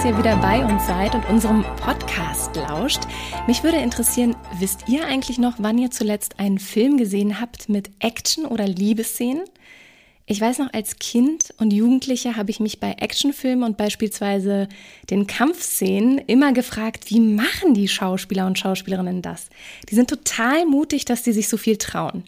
Dass ihr wieder bei uns seid und unserem Podcast lauscht. Mich würde interessieren, wisst ihr eigentlich noch, wann ihr zuletzt einen Film gesehen habt mit Action- oder Liebesszenen? Ich weiß noch, als Kind und Jugendliche habe ich mich bei Actionfilmen und beispielsweise den Kampfszenen immer gefragt, wie machen die Schauspieler und Schauspielerinnen das? Die sind total mutig, dass die sich so viel trauen.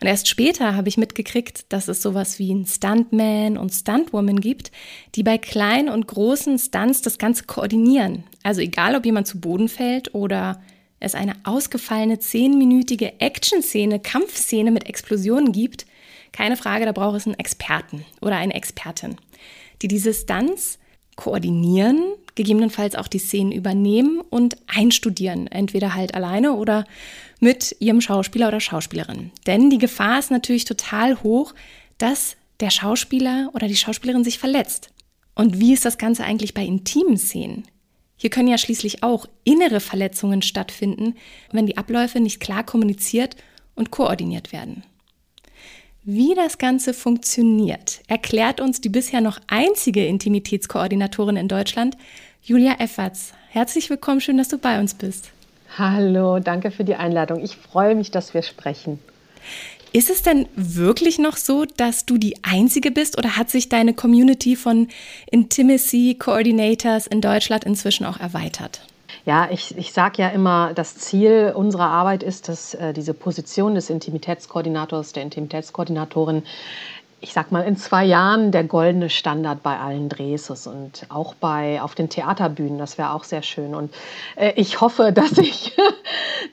Und erst später habe ich mitgekriegt, dass es sowas wie ein Stuntman und Stuntwoman gibt, die bei kleinen und großen Stunts das Ganze koordinieren. Also egal, ob jemand zu Boden fällt oder es eine ausgefallene zehnminütige Action-Szene, Kampfszene mit Explosionen gibt, keine Frage, da braucht es einen Experten oder eine Expertin, die diese Stunts koordinieren, gegebenenfalls auch die Szenen übernehmen und einstudieren, entweder halt alleine oder mit ihrem Schauspieler oder Schauspielerin. Denn die Gefahr ist natürlich total hoch, dass der Schauspieler oder die Schauspielerin sich verletzt. Und wie ist das Ganze eigentlich bei intimen Szenen? Hier können ja schließlich auch innere Verletzungen stattfinden, wenn die Abläufe nicht klar kommuniziert und koordiniert werden. Wie das Ganze funktioniert, erklärt uns die bisher noch einzige Intimitätskoordinatorin in Deutschland, Julia Efferts. Herzlich willkommen, schön, dass du bei uns bist. Hallo, danke für die Einladung. Ich freue mich, dass wir sprechen. Ist es denn wirklich noch so, dass du die Einzige bist oder hat sich deine Community von Intimacy Coordinators in Deutschland inzwischen auch erweitert? Ja, ich, ich sage ja immer, das Ziel unserer Arbeit ist, dass äh, diese Position des Intimitätskoordinators, der Intimitätskoordinatorin ich sag mal, in zwei Jahren der goldene Standard bei allen Drehs ist und auch bei auf den Theaterbühnen. Das wäre auch sehr schön. Und äh, ich hoffe, dass ich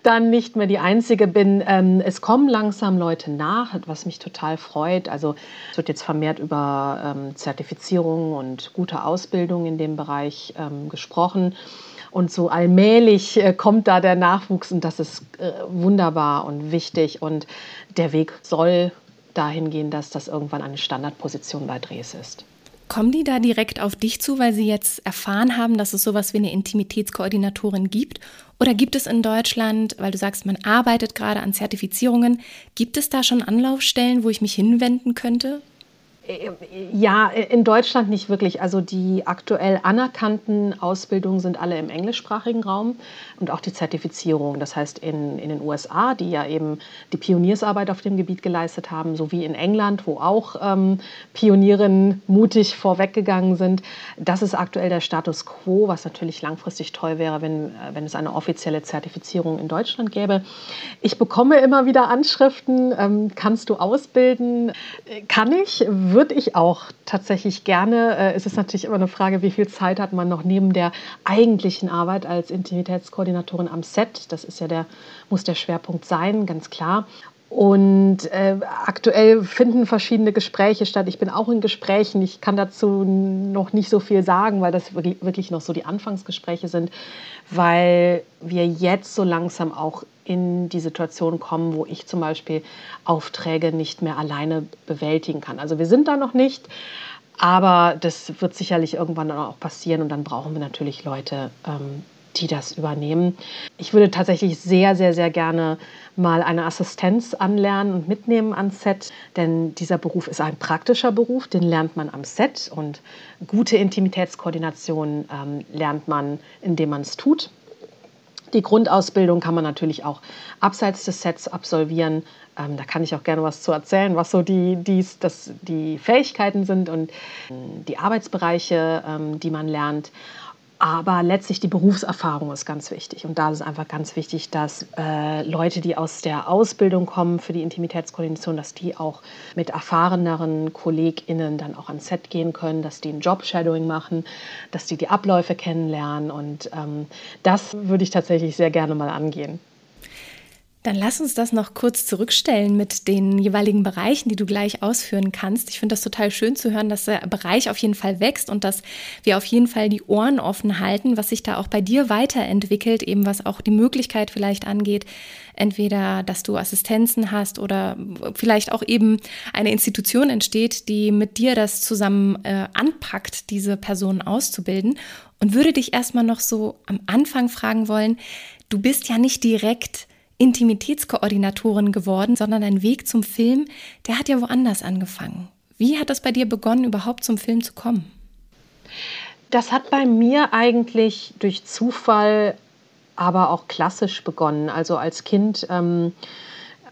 dann nicht mehr die Einzige bin. Ähm, es kommen langsam Leute nach, was mich total freut. Also es wird jetzt vermehrt über ähm, Zertifizierung und gute Ausbildung in dem Bereich ähm, gesprochen. Und so allmählich äh, kommt da der Nachwuchs und das ist äh, wunderbar und wichtig. Und der Weg soll dahin gehen, dass das irgendwann eine Standardposition bei Drehs ist. Kommen die da direkt auf dich zu, weil sie jetzt erfahren haben, dass es sowas wie eine Intimitätskoordinatorin gibt? Oder gibt es in Deutschland, weil du sagst, man arbeitet gerade an Zertifizierungen, gibt es da schon Anlaufstellen, wo ich mich hinwenden könnte? Ja, in Deutschland nicht wirklich. Also die aktuell anerkannten Ausbildungen sind alle im englischsprachigen Raum und auch die Zertifizierung. Das heißt in, in den USA, die ja eben die Pioniersarbeit auf dem Gebiet geleistet haben, sowie in England, wo auch ähm, Pionierinnen mutig vorweggegangen sind. Das ist aktuell der Status quo, was natürlich langfristig toll wäre, wenn, wenn es eine offizielle Zertifizierung in Deutschland gäbe. Ich bekomme immer wieder Anschriften, ähm, kannst du ausbilden? Kann ich? Würde ich auch tatsächlich gerne. Äh, es ist natürlich immer eine Frage, wie viel Zeit hat man noch neben der eigentlichen Arbeit als Intimitätskoordinatorin am Set. Das ist ja der, muss der Schwerpunkt sein, ganz klar. Und äh, aktuell finden verschiedene Gespräche statt. Ich bin auch in Gesprächen. Ich kann dazu noch nicht so viel sagen, weil das wirklich noch so die Anfangsgespräche sind, weil wir jetzt so langsam auch in die Situation kommen, wo ich zum Beispiel Aufträge nicht mehr alleine bewältigen kann. Also wir sind da noch nicht, aber das wird sicherlich irgendwann dann auch passieren und dann brauchen wir natürlich Leute, ähm, die das übernehmen. Ich würde tatsächlich sehr, sehr, sehr gerne mal eine Assistenz anlernen und mitnehmen ans Set, denn dieser Beruf ist ein praktischer Beruf, den lernt man am Set und gute Intimitätskoordination ähm, lernt man, indem man es tut. Die Grundausbildung kann man natürlich auch abseits des Sets absolvieren. Ähm, da kann ich auch gerne was zu erzählen, was so die, dies, das, die Fähigkeiten sind und ähm, die Arbeitsbereiche, ähm, die man lernt. Aber letztlich die Berufserfahrung ist ganz wichtig. Und da ist es einfach ganz wichtig, dass äh, Leute, die aus der Ausbildung kommen für die Intimitätskoordination, dass die auch mit erfahreneren KollegInnen dann auch ans Set gehen können, dass die ein Job-Shadowing machen, dass die die Abläufe kennenlernen. Und ähm, das würde ich tatsächlich sehr gerne mal angehen. Dann lass uns das noch kurz zurückstellen mit den jeweiligen Bereichen, die du gleich ausführen kannst. Ich finde das total schön zu hören, dass der Bereich auf jeden Fall wächst und dass wir auf jeden Fall die Ohren offen halten, was sich da auch bei dir weiterentwickelt, eben was auch die Möglichkeit vielleicht angeht, entweder, dass du Assistenzen hast oder vielleicht auch eben eine Institution entsteht, die mit dir das zusammen äh, anpackt, diese Personen auszubilden. Und würde dich erstmal noch so am Anfang fragen wollen, du bist ja nicht direkt Intimitätskoordinatorin geworden, sondern dein Weg zum Film, der hat ja woanders angefangen. Wie hat das bei dir begonnen, überhaupt zum Film zu kommen? Das hat bei mir eigentlich durch Zufall, aber auch klassisch begonnen. Also als Kind ähm,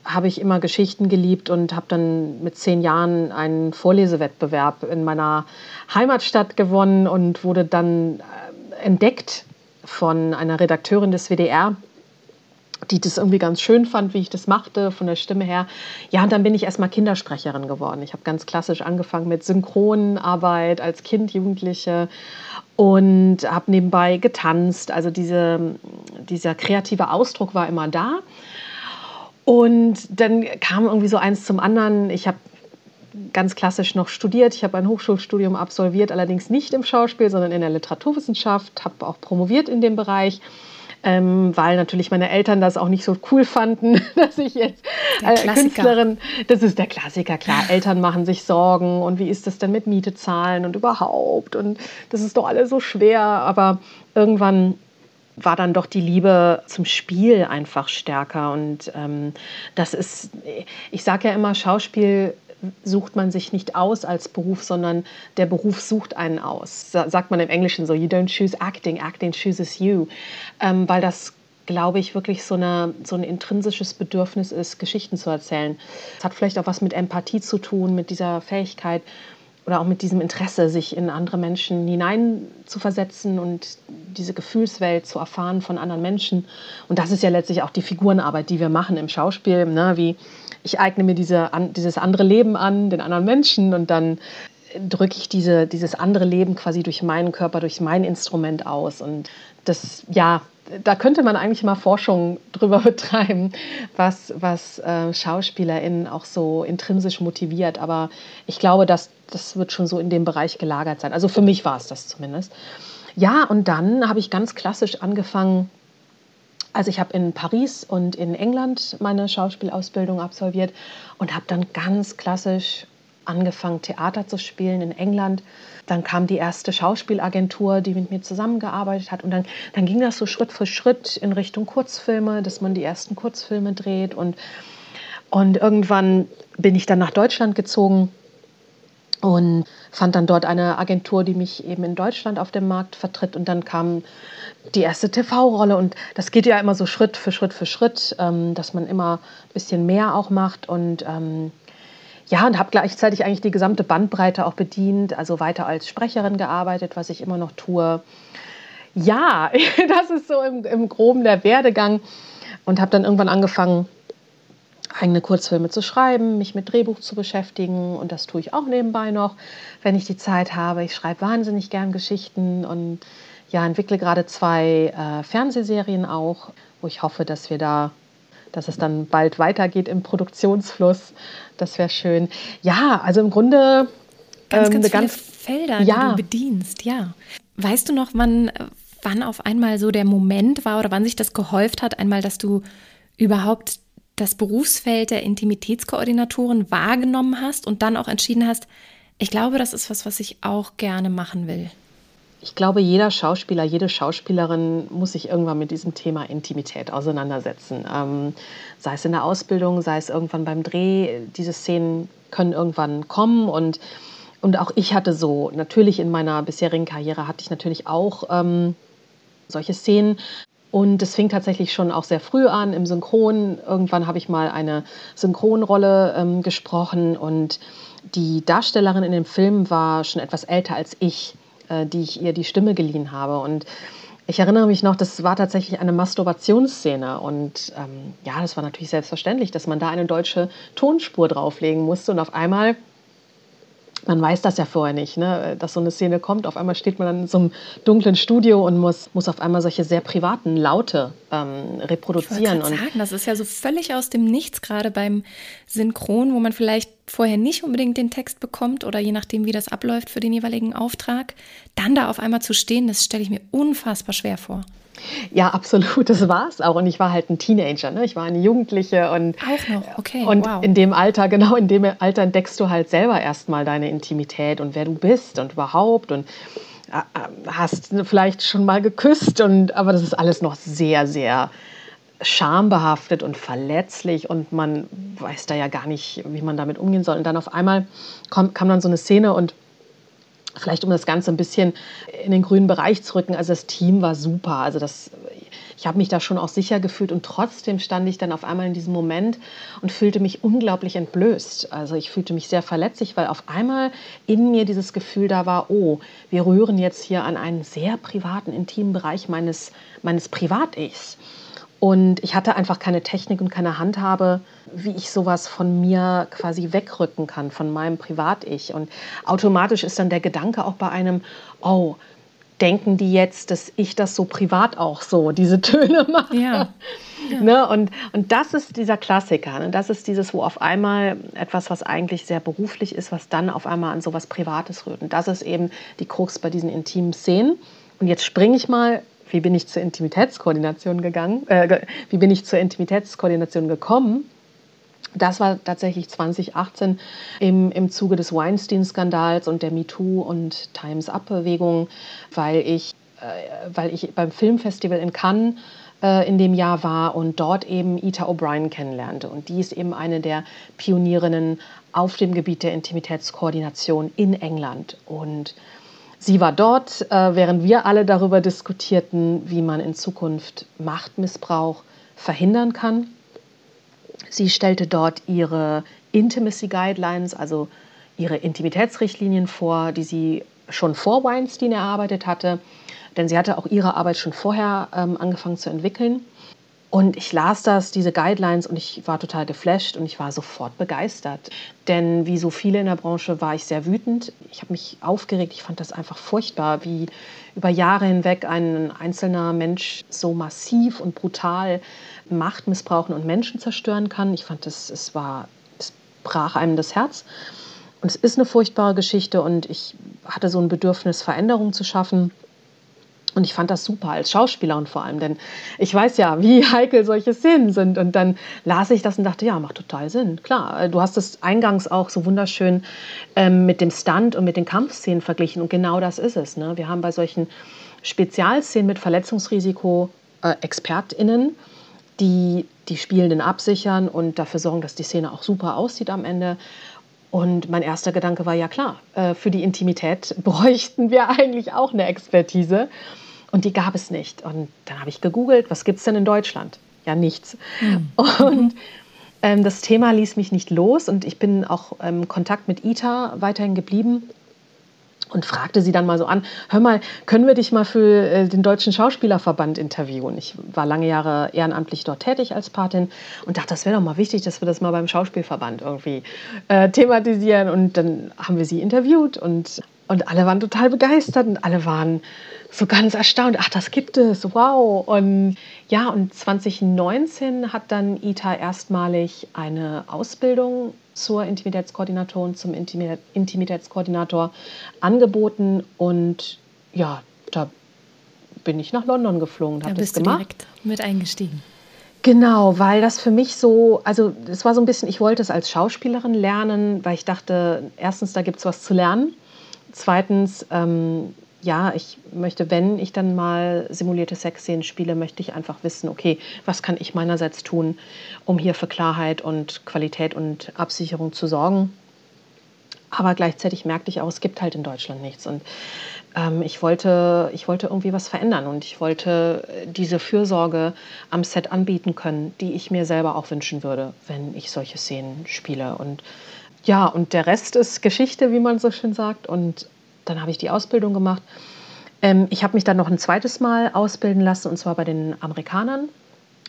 habe ich immer Geschichten geliebt und habe dann mit zehn Jahren einen Vorlesewettbewerb in meiner Heimatstadt gewonnen und wurde dann äh, entdeckt von einer Redakteurin des WDR, die das irgendwie ganz schön fand, wie ich das machte, von der Stimme her. Ja, und dann bin ich erstmal Kindersprecherin geworden. Ich habe ganz klassisch angefangen mit Synchronarbeit als Kind, Jugendliche und habe nebenbei getanzt. Also diese, dieser kreative Ausdruck war immer da. Und dann kam irgendwie so eins zum anderen. Ich habe ganz klassisch noch studiert. Ich habe ein Hochschulstudium absolviert, allerdings nicht im Schauspiel, sondern in der Literaturwissenschaft, habe auch promoviert in dem Bereich ähm, weil natürlich meine Eltern das auch nicht so cool fanden, dass ich jetzt äh, Künstlerin, das ist der Klassiker, klar, Eltern machen sich Sorgen und wie ist das denn mit Miete zahlen und überhaupt? Und das ist doch alles so schwer, aber irgendwann war dann doch die Liebe zum Spiel einfach stärker. Und ähm, das ist, ich sage ja immer, Schauspiel sucht man sich nicht aus als Beruf, sondern der Beruf sucht einen aus. Sagt man im Englischen so, you don't choose acting, acting chooses you. Ähm, weil das, glaube ich, wirklich so, eine, so ein intrinsisches Bedürfnis ist, Geschichten zu erzählen. Es hat vielleicht auch was mit Empathie zu tun, mit dieser Fähigkeit oder auch mit diesem Interesse, sich in andere Menschen hineinzuversetzen und diese Gefühlswelt zu erfahren von anderen Menschen. Und das ist ja letztlich auch die Figurenarbeit, die wir machen im Schauspiel, ne? wie ich eigne mir diese, an, dieses andere Leben an, den anderen Menschen und dann drücke ich diese, dieses andere Leben quasi durch meinen Körper, durch mein Instrument aus. Und das, ja, da könnte man eigentlich mal Forschung drüber betreiben, was, was äh, SchauspielerInnen auch so intrinsisch motiviert. Aber ich glaube, dass, das wird schon so in dem Bereich gelagert sein. Also für mich war es das zumindest. Ja, und dann habe ich ganz klassisch angefangen, also ich habe in Paris und in England meine Schauspielausbildung absolviert und habe dann ganz klassisch angefangen, Theater zu spielen in England. Dann kam die erste Schauspielagentur, die mit mir zusammengearbeitet hat. Und dann, dann ging das so Schritt für Schritt in Richtung Kurzfilme, dass man die ersten Kurzfilme dreht. Und, und irgendwann bin ich dann nach Deutschland gezogen und fand dann dort eine Agentur, die mich eben in Deutschland auf dem Markt vertritt. Und dann kam die erste TV-Rolle. Und das geht ja immer so Schritt für Schritt für Schritt, ähm, dass man immer ein bisschen mehr auch macht. Und ähm, ja, und habe gleichzeitig eigentlich die gesamte Bandbreite auch bedient, also weiter als Sprecherin gearbeitet, was ich immer noch tue. Ja, das ist so im, im Groben der Werdegang und habe dann irgendwann angefangen, eigene Kurzfilme zu schreiben, mich mit Drehbuch zu beschäftigen und das tue ich auch nebenbei noch, wenn ich die Zeit habe. Ich schreibe wahnsinnig gern Geschichten und ja, entwickle gerade zwei äh, Fernsehserien auch, wo ich hoffe, dass wir da, dass es dann bald weitergeht im Produktionsfluss. Das wäre schön. Ja, also im Grunde ganz, ähm, ganz viele ganz, Felder, ja. die du bedienst. Ja. Weißt du noch, wann, wann auf einmal so der Moment war oder wann sich das gehäuft hat, einmal, dass du überhaupt das Berufsfeld der Intimitätskoordinatoren wahrgenommen hast und dann auch entschieden hast, ich glaube, das ist was, was ich auch gerne machen will? Ich glaube, jeder Schauspieler, jede Schauspielerin muss sich irgendwann mit diesem Thema Intimität auseinandersetzen. Ähm, sei es in der Ausbildung, sei es irgendwann beim Dreh. Diese Szenen können irgendwann kommen und und auch ich hatte so, natürlich in meiner bisherigen Karriere hatte ich natürlich auch ähm, solche Szenen. Und es fing tatsächlich schon auch sehr früh an im Synchron. Irgendwann habe ich mal eine Synchronrolle ähm, gesprochen und die Darstellerin in dem Film war schon etwas älter als ich. Äh, die ich ihr die Stimme geliehen habe. Und ich erinnere mich noch, das war tatsächlich eine Masturbationsszene. Und ähm, ja, das war natürlich selbstverständlich, dass man da eine deutsche Tonspur drauflegen musste. Und auf einmal man weiß das ja vorher nicht, ne? dass so eine Szene kommt. Auf einmal steht man dann in so einem dunklen Studio und muss, muss auf einmal solche sehr privaten Laute ähm, reproduzieren. Ich und sagen, das ist ja so völlig aus dem Nichts, gerade beim Synchron, wo man vielleicht vorher nicht unbedingt den Text bekommt oder je nachdem, wie das abläuft für den jeweiligen Auftrag, dann da auf einmal zu stehen, das stelle ich mir unfassbar schwer vor. Ja, absolut, das war es auch. Und ich war halt ein Teenager, ne? ich war eine Jugendliche und, auch noch, okay. Und wow. in dem Alter, genau in dem Alter entdeckst du halt selber erstmal deine Intimität und wer du bist und überhaupt und äh, äh, hast vielleicht schon mal geküsst und aber das ist alles noch sehr, sehr schambehaftet und verletzlich und man weiß da ja gar nicht, wie man damit umgehen soll. Und dann auf einmal kam, kam dann so eine Szene und vielleicht um das Ganze ein bisschen in den grünen Bereich zu rücken, also das Team war super. Also das, ich habe mich da schon auch sicher gefühlt und trotzdem stand ich dann auf einmal in diesem Moment und fühlte mich unglaublich entblößt. Also ich fühlte mich sehr verletzlich, weil auf einmal in mir dieses Gefühl da war, oh, wir rühren jetzt hier an einen sehr privaten, intimen Bereich meines, meines Privat-Ichs. Und ich hatte einfach keine Technik und keine Handhabe, wie ich sowas von mir quasi wegrücken kann, von meinem Privat-Ich. Und automatisch ist dann der Gedanke auch bei einem, oh, denken die jetzt, dass ich das so privat auch so, diese Töne mache? Ja. ja. Ne? Und, und das ist dieser Klassiker. Ne? Das ist dieses, wo auf einmal etwas, was eigentlich sehr beruflich ist, was dann auf einmal an sowas Privates rührt. Und das ist eben die Krux bei diesen intimen Szenen. Und jetzt springe ich mal wie bin ich zur Intimitätskoordination gegangen, äh, wie bin ich zur Intimitätskoordination gekommen. Das war tatsächlich 2018 im, im Zuge des Weinstein-Skandals und der MeToo und Times Up-Bewegung, weil ich, äh, weil ich beim Filmfestival in Cannes äh, in dem Jahr war und dort eben Ita O'Brien kennenlernte. Und die ist eben eine der Pionierinnen auf dem Gebiet der Intimitätskoordination in England. Und Sie war dort, äh, während wir alle darüber diskutierten, wie man in Zukunft Machtmissbrauch verhindern kann. Sie stellte dort ihre Intimacy Guidelines, also ihre Intimitätsrichtlinien vor, die sie schon vor Weinstein erarbeitet hatte. Denn sie hatte auch ihre Arbeit schon vorher ähm, angefangen zu entwickeln. Und ich las das, diese Guidelines, und ich war total geflasht und ich war sofort begeistert. Denn wie so viele in der Branche war ich sehr wütend. Ich habe mich aufgeregt. Ich fand das einfach furchtbar, wie über Jahre hinweg ein einzelner Mensch so massiv und brutal Macht missbrauchen und Menschen zerstören kann. Ich fand das, es war, es brach einem das Herz. Und es ist eine furchtbare Geschichte und ich hatte so ein Bedürfnis, Veränderungen zu schaffen. Und ich fand das super als Schauspielerin vor allem, denn ich weiß ja, wie heikel solche Szenen sind. Und dann las ich das und dachte, ja, macht total Sinn. Klar, du hast es eingangs auch so wunderschön ähm, mit dem Stunt und mit den Kampfszenen verglichen. Und genau das ist es. Ne? Wir haben bei solchen Spezialszenen mit Verletzungsrisiko äh, ExpertInnen, die die Spielenden absichern und dafür sorgen, dass die Szene auch super aussieht am Ende. Und mein erster Gedanke war, ja klar, äh, für die Intimität bräuchten wir eigentlich auch eine Expertise. Und die gab es nicht. Und dann habe ich gegoogelt, was gibt es denn in Deutschland? Ja, nichts. Mhm. Und ähm, das Thema ließ mich nicht los und ich bin auch im ähm, Kontakt mit ITA weiterhin geblieben und fragte sie dann mal so an, hör mal, können wir dich mal für äh, den Deutschen Schauspielerverband interviewen? Ich war lange Jahre ehrenamtlich dort tätig als Patin und dachte, das wäre doch mal wichtig, dass wir das mal beim Schauspielverband irgendwie äh, thematisieren. Und dann haben wir sie interviewt und, und alle waren total begeistert und alle waren so ganz erstaunt, ach, das gibt es, wow. Und ja, und 2019 hat dann ITA erstmalig eine Ausbildung zur Intimitätskoordinatorin, zum Intimitätskoordinator angeboten. Und ja, da bin ich nach London geflogen und habe das gemacht. direkt mit eingestiegen. Genau, weil das für mich so, also es war so ein bisschen, ich wollte es als Schauspielerin lernen, weil ich dachte, erstens, da gibt es was zu lernen. Zweitens, ähm, ja, ich möchte, wenn ich dann mal simulierte Sexszenen spiele, möchte ich einfach wissen, okay, was kann ich meinerseits tun, um hier für Klarheit und Qualität und Absicherung zu sorgen. Aber gleichzeitig merkte ich auch, es gibt halt in Deutschland nichts. Und ähm, ich, wollte, ich wollte irgendwie was verändern und ich wollte diese Fürsorge am Set anbieten können, die ich mir selber auch wünschen würde, wenn ich solche Szenen spiele. Und ja, und der Rest ist Geschichte, wie man so schön sagt. Und dann habe ich die Ausbildung gemacht. Ähm, ich habe mich dann noch ein zweites Mal ausbilden lassen, und zwar bei den Amerikanern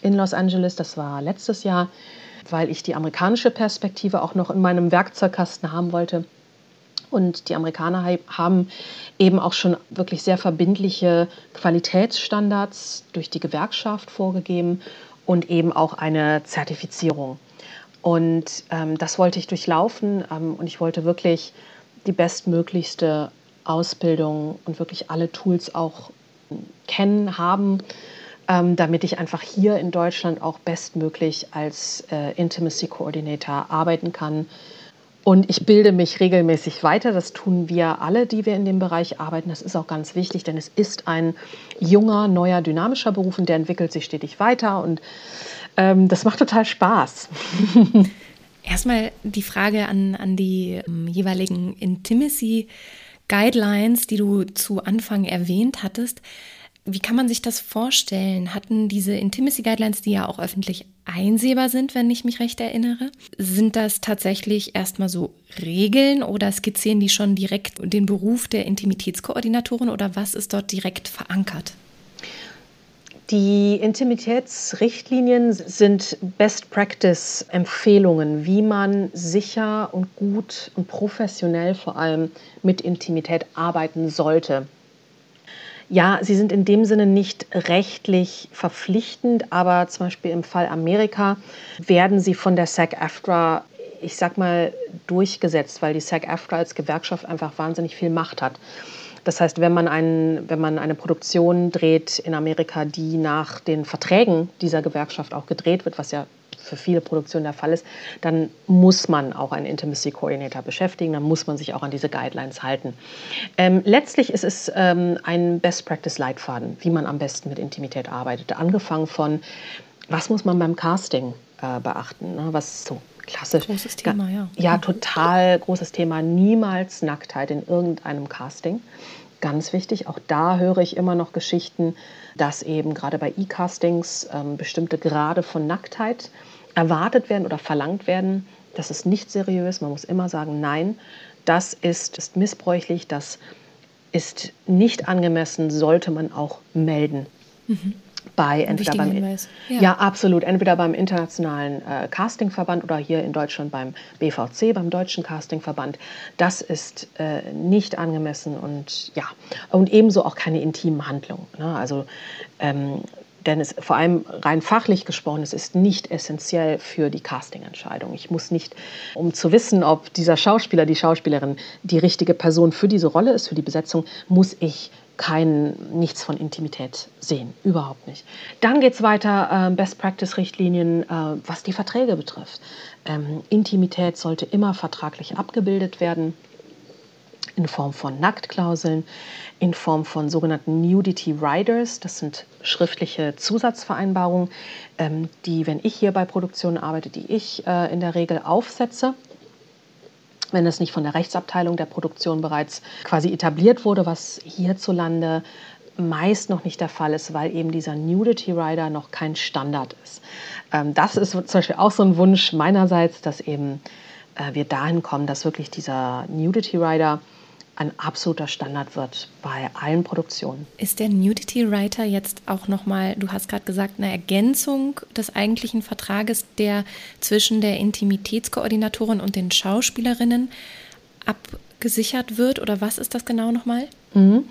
in Los Angeles. Das war letztes Jahr, weil ich die amerikanische Perspektive auch noch in meinem Werkzeugkasten haben wollte. Und die Amerikaner haben eben auch schon wirklich sehr verbindliche Qualitätsstandards durch die Gewerkschaft vorgegeben und eben auch eine Zertifizierung. Und ähm, das wollte ich durchlaufen ähm, und ich wollte wirklich die bestmöglichste Ausbildung und wirklich alle Tools auch kennen, haben, ähm, damit ich einfach hier in Deutschland auch bestmöglich als äh, Intimacy Coordinator arbeiten kann. Und ich bilde mich regelmäßig weiter. Das tun wir alle, die wir in dem Bereich arbeiten. Das ist auch ganz wichtig, denn es ist ein junger, neuer, dynamischer Beruf und der entwickelt sich stetig weiter. Und ähm, das macht total Spaß. Erstmal die Frage an, an die ähm, jeweiligen Intimacy Guidelines, die du zu Anfang erwähnt hattest. Wie kann man sich das vorstellen? Hatten diese Intimacy Guidelines, die ja auch öffentlich einsehbar sind, wenn ich mich recht erinnere, sind das tatsächlich erstmal so Regeln oder skizzieren die schon direkt den Beruf der Intimitätskoordinatoren oder was ist dort direkt verankert? Die Intimitätsrichtlinien sind Best Practice Empfehlungen, wie man sicher und gut und professionell vor allem mit Intimität arbeiten sollte. Ja, sie sind in dem Sinne nicht rechtlich verpflichtend, aber zum Beispiel im Fall Amerika werden sie von der SAG-AFTRA, ich sag mal, durchgesetzt, weil die SAG-AFTRA als Gewerkschaft einfach wahnsinnig viel Macht hat. Das heißt, wenn man, ein, wenn man eine Produktion dreht in Amerika, die nach den Verträgen dieser Gewerkschaft auch gedreht wird, was ja für viele Produktionen der Fall ist, dann muss man auch einen Intimacy Coordinator beschäftigen, dann muss man sich auch an diese Guidelines halten. Ähm, letztlich ist es ähm, ein Best Practice Leitfaden, wie man am besten mit Intimität arbeitet. Angefangen von, was muss man beim Casting äh, beachten, ne? was so klassisch. Großes Thema, ja. Ja, total großes Thema. Niemals Nacktheit in irgendeinem Casting. Ganz wichtig, auch da höre ich immer noch Geschichten, dass eben gerade bei E-Castings ähm, bestimmte Grade von Nacktheit erwartet werden oder verlangt werden. Das ist nicht seriös. Man muss immer sagen, nein, das ist, ist missbräuchlich, das ist nicht angemessen, sollte man auch melden. Mhm bei entweder beim ja. ja. absolut entweder beim internationalen äh, Castingverband oder hier in Deutschland beim BVC beim deutschen Castingverband das ist äh, nicht angemessen und ja und ebenso auch keine intimen Handlungen ne? also ähm, denn es vor allem rein fachlich gesprochen, es ist nicht essentiell für die Castingentscheidung. Ich muss nicht, um zu wissen, ob dieser Schauspieler, die Schauspielerin die richtige Person für diese Rolle ist, für die Besetzung, muss ich kein, nichts von Intimität sehen, überhaupt nicht. Dann geht es weiter, äh, Best Practice-Richtlinien, äh, was die Verträge betrifft. Ähm, Intimität sollte immer vertraglich abgebildet werden, in Form von Nacktklauseln, in Form von sogenannten Nudity Riders, das sind schriftliche Zusatzvereinbarungen, ähm, die, wenn ich hier bei Produktionen arbeite, die ich äh, in der Regel aufsetze wenn es nicht von der Rechtsabteilung der Produktion bereits quasi etabliert wurde, was hierzulande meist noch nicht der Fall ist, weil eben dieser Nudity Rider noch kein Standard ist. Ähm, das ist zum Beispiel auch so ein Wunsch meinerseits, dass eben äh, wir dahin kommen, dass wirklich dieser Nudity Rider ein absoluter Standard wird bei allen Produktionen. Ist der Nudity Writer jetzt auch nochmal, du hast gerade gesagt, eine Ergänzung des eigentlichen Vertrages, der zwischen der Intimitätskoordinatorin und den Schauspielerinnen abgesichert wird? Oder was ist das genau nochmal? Mhm.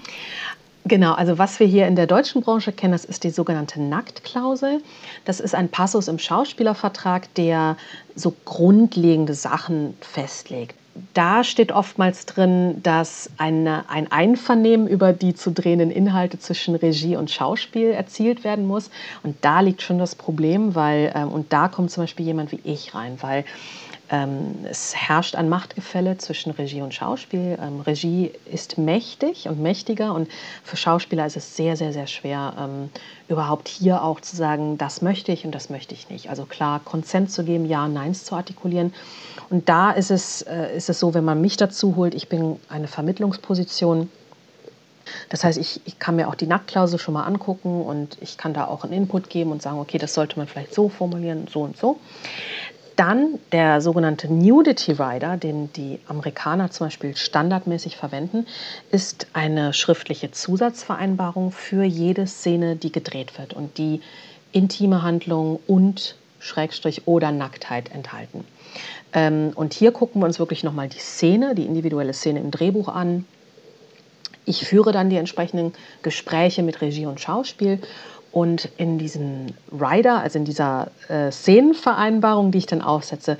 Genau, also was wir hier in der deutschen Branche kennen, das ist die sogenannte Nacktklausel. Das ist ein Passus im Schauspielervertrag, der so grundlegende Sachen festlegt da steht oftmals drin, dass eine, ein Einvernehmen über die zu drehenden Inhalte zwischen Regie und Schauspiel erzielt werden muss. Und da liegt schon das Problem, weil, ähm, und da kommt zum Beispiel jemand wie ich rein, weil ähm, es herrscht ein Machtgefälle zwischen Regie und Schauspiel. Ähm, Regie ist mächtig und mächtiger und für Schauspieler ist es sehr, sehr, sehr schwer, ähm, überhaupt hier auch zu sagen, das möchte ich und das möchte ich nicht. Also klar, Konsent zu geben, Ja, Neins zu artikulieren. Und da ist es, äh, ist es so, wenn man mich dazu holt, ich bin eine Vermittlungsposition. Das heißt, ich, ich kann mir auch die Nacktklausel schon mal angucken und ich kann da auch einen Input geben und sagen, okay, das sollte man vielleicht so formulieren, so und so. Dann der sogenannte Nudity Rider, den die Amerikaner zum Beispiel standardmäßig verwenden, ist eine schriftliche Zusatzvereinbarung für jede Szene, die gedreht wird und die intime Handlungen und Schrägstrich oder Nacktheit enthalten. Ähm, und hier gucken wir uns wirklich nochmal die Szene, die individuelle Szene im Drehbuch an. Ich führe dann die entsprechenden Gespräche mit Regie und Schauspiel und in diesem Rider, also in dieser äh, Szenenvereinbarung, die ich dann aufsetze,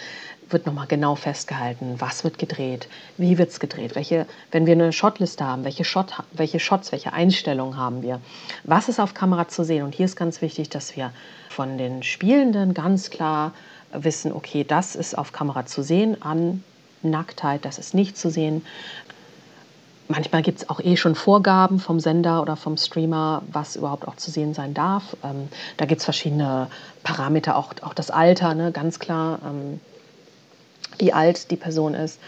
wird nochmal genau festgehalten, was wird gedreht, wie wird es gedreht, welche, wenn wir eine Shotliste haben, welche, Shot, welche Shots, welche Einstellungen haben wir, was ist auf Kamera zu sehen. Und hier ist ganz wichtig, dass wir von den Spielenden ganz klar wissen, okay, das ist auf Kamera zu sehen an Nacktheit, das ist nicht zu sehen. Manchmal gibt es auch eh schon Vorgaben vom Sender oder vom Streamer, was überhaupt auch zu sehen sein darf. Ähm, da gibt es verschiedene Parameter, auch, auch das Alter, ne, ganz klar. Ähm, wie alt die Person ist.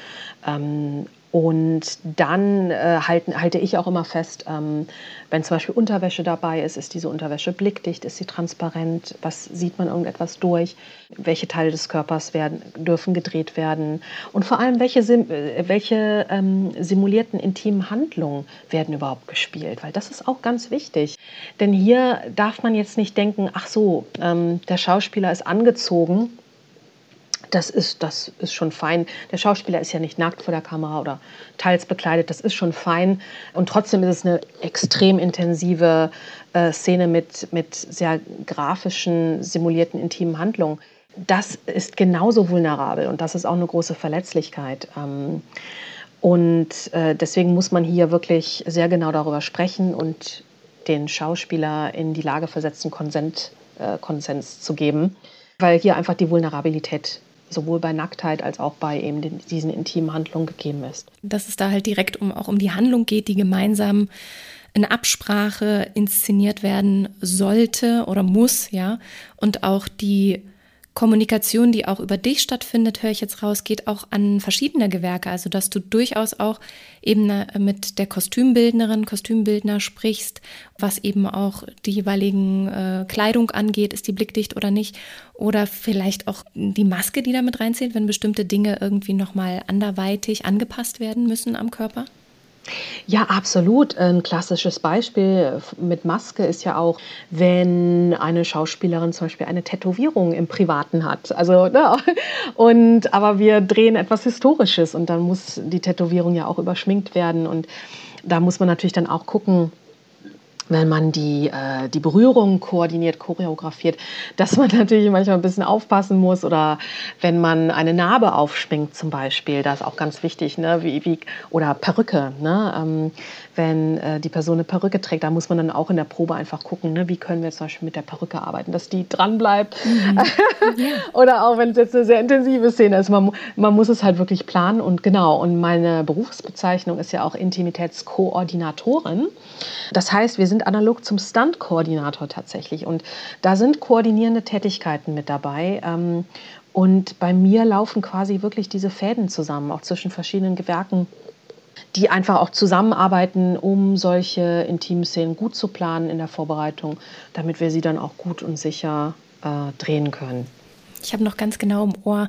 Ähm, und dann äh, halten, halte ich auch immer fest, ähm, wenn zum Beispiel Unterwäsche dabei ist, ist diese Unterwäsche blickdicht, ist sie transparent, was sieht man irgendetwas durch, welche Teile des Körpers werden, dürfen gedreht werden und vor allem, welche, Sim äh, welche ähm, simulierten intimen Handlungen werden überhaupt gespielt, weil das ist auch ganz wichtig. Denn hier darf man jetzt nicht denken, ach so, ähm, der Schauspieler ist angezogen das ist, das ist schon fein. Der Schauspieler ist ja nicht nackt vor der Kamera oder teils bekleidet, das ist schon fein. Und trotzdem ist es eine extrem intensive äh, Szene mit, mit sehr grafischen, simulierten, intimen Handlungen. Das ist genauso vulnerabel und das ist auch eine große Verletzlichkeit. Ähm, und äh, deswegen muss man hier wirklich sehr genau darüber sprechen und den Schauspieler in die Lage versetzen, Konsent, äh, Konsens zu geben, weil hier einfach die Vulnerabilität sowohl bei Nacktheit als auch bei eben den, diesen intimen Handlungen gegeben ist. Dass es da halt direkt um, auch um die Handlung geht, die gemeinsam in Absprache inszeniert werden sollte oder muss, ja, und auch die Kommunikation, die auch über dich stattfindet, höre ich jetzt raus, geht auch an verschiedene Gewerke. Also, dass du durchaus auch eben äh, mit der Kostümbildnerin, Kostümbildner sprichst, was eben auch die jeweiligen äh, Kleidung angeht, ist die blickdicht oder nicht. Oder vielleicht auch die Maske, die damit reinzählt, wenn bestimmte Dinge irgendwie nochmal anderweitig angepasst werden müssen am Körper. Ja, absolut. Ein klassisches Beispiel mit Maske ist ja auch, wenn eine Schauspielerin zum Beispiel eine Tätowierung im Privaten hat. Also, ne? und, aber wir drehen etwas Historisches und dann muss die Tätowierung ja auch überschminkt werden. Und da muss man natürlich dann auch gucken, wenn man die, äh, die Berührung koordiniert, choreografiert, dass man natürlich manchmal ein bisschen aufpassen muss oder wenn man eine Narbe aufschminkt zum Beispiel, das ist auch ganz wichtig, ne? wie, wie, oder Perücke, ne? Ähm, wenn äh, die Person eine Perücke trägt, da muss man dann auch in der Probe einfach gucken, ne? wie können wir zum Beispiel mit der Perücke arbeiten, dass die dran bleibt mhm. oder auch wenn es jetzt eine sehr intensive Szene ist, man, man muss es halt wirklich planen und genau und meine Berufsbezeichnung ist ja auch Intimitätskoordinatorin, das heißt, wir sind sind analog zum Stunt-Koordinator tatsächlich. Und da sind koordinierende Tätigkeiten mit dabei. Ähm, und bei mir laufen quasi wirklich diese Fäden zusammen, auch zwischen verschiedenen Gewerken, die einfach auch zusammenarbeiten, um solche intimen Szenen gut zu planen in der Vorbereitung, damit wir sie dann auch gut und sicher äh, drehen können. Ich habe noch ganz genau im Ohr,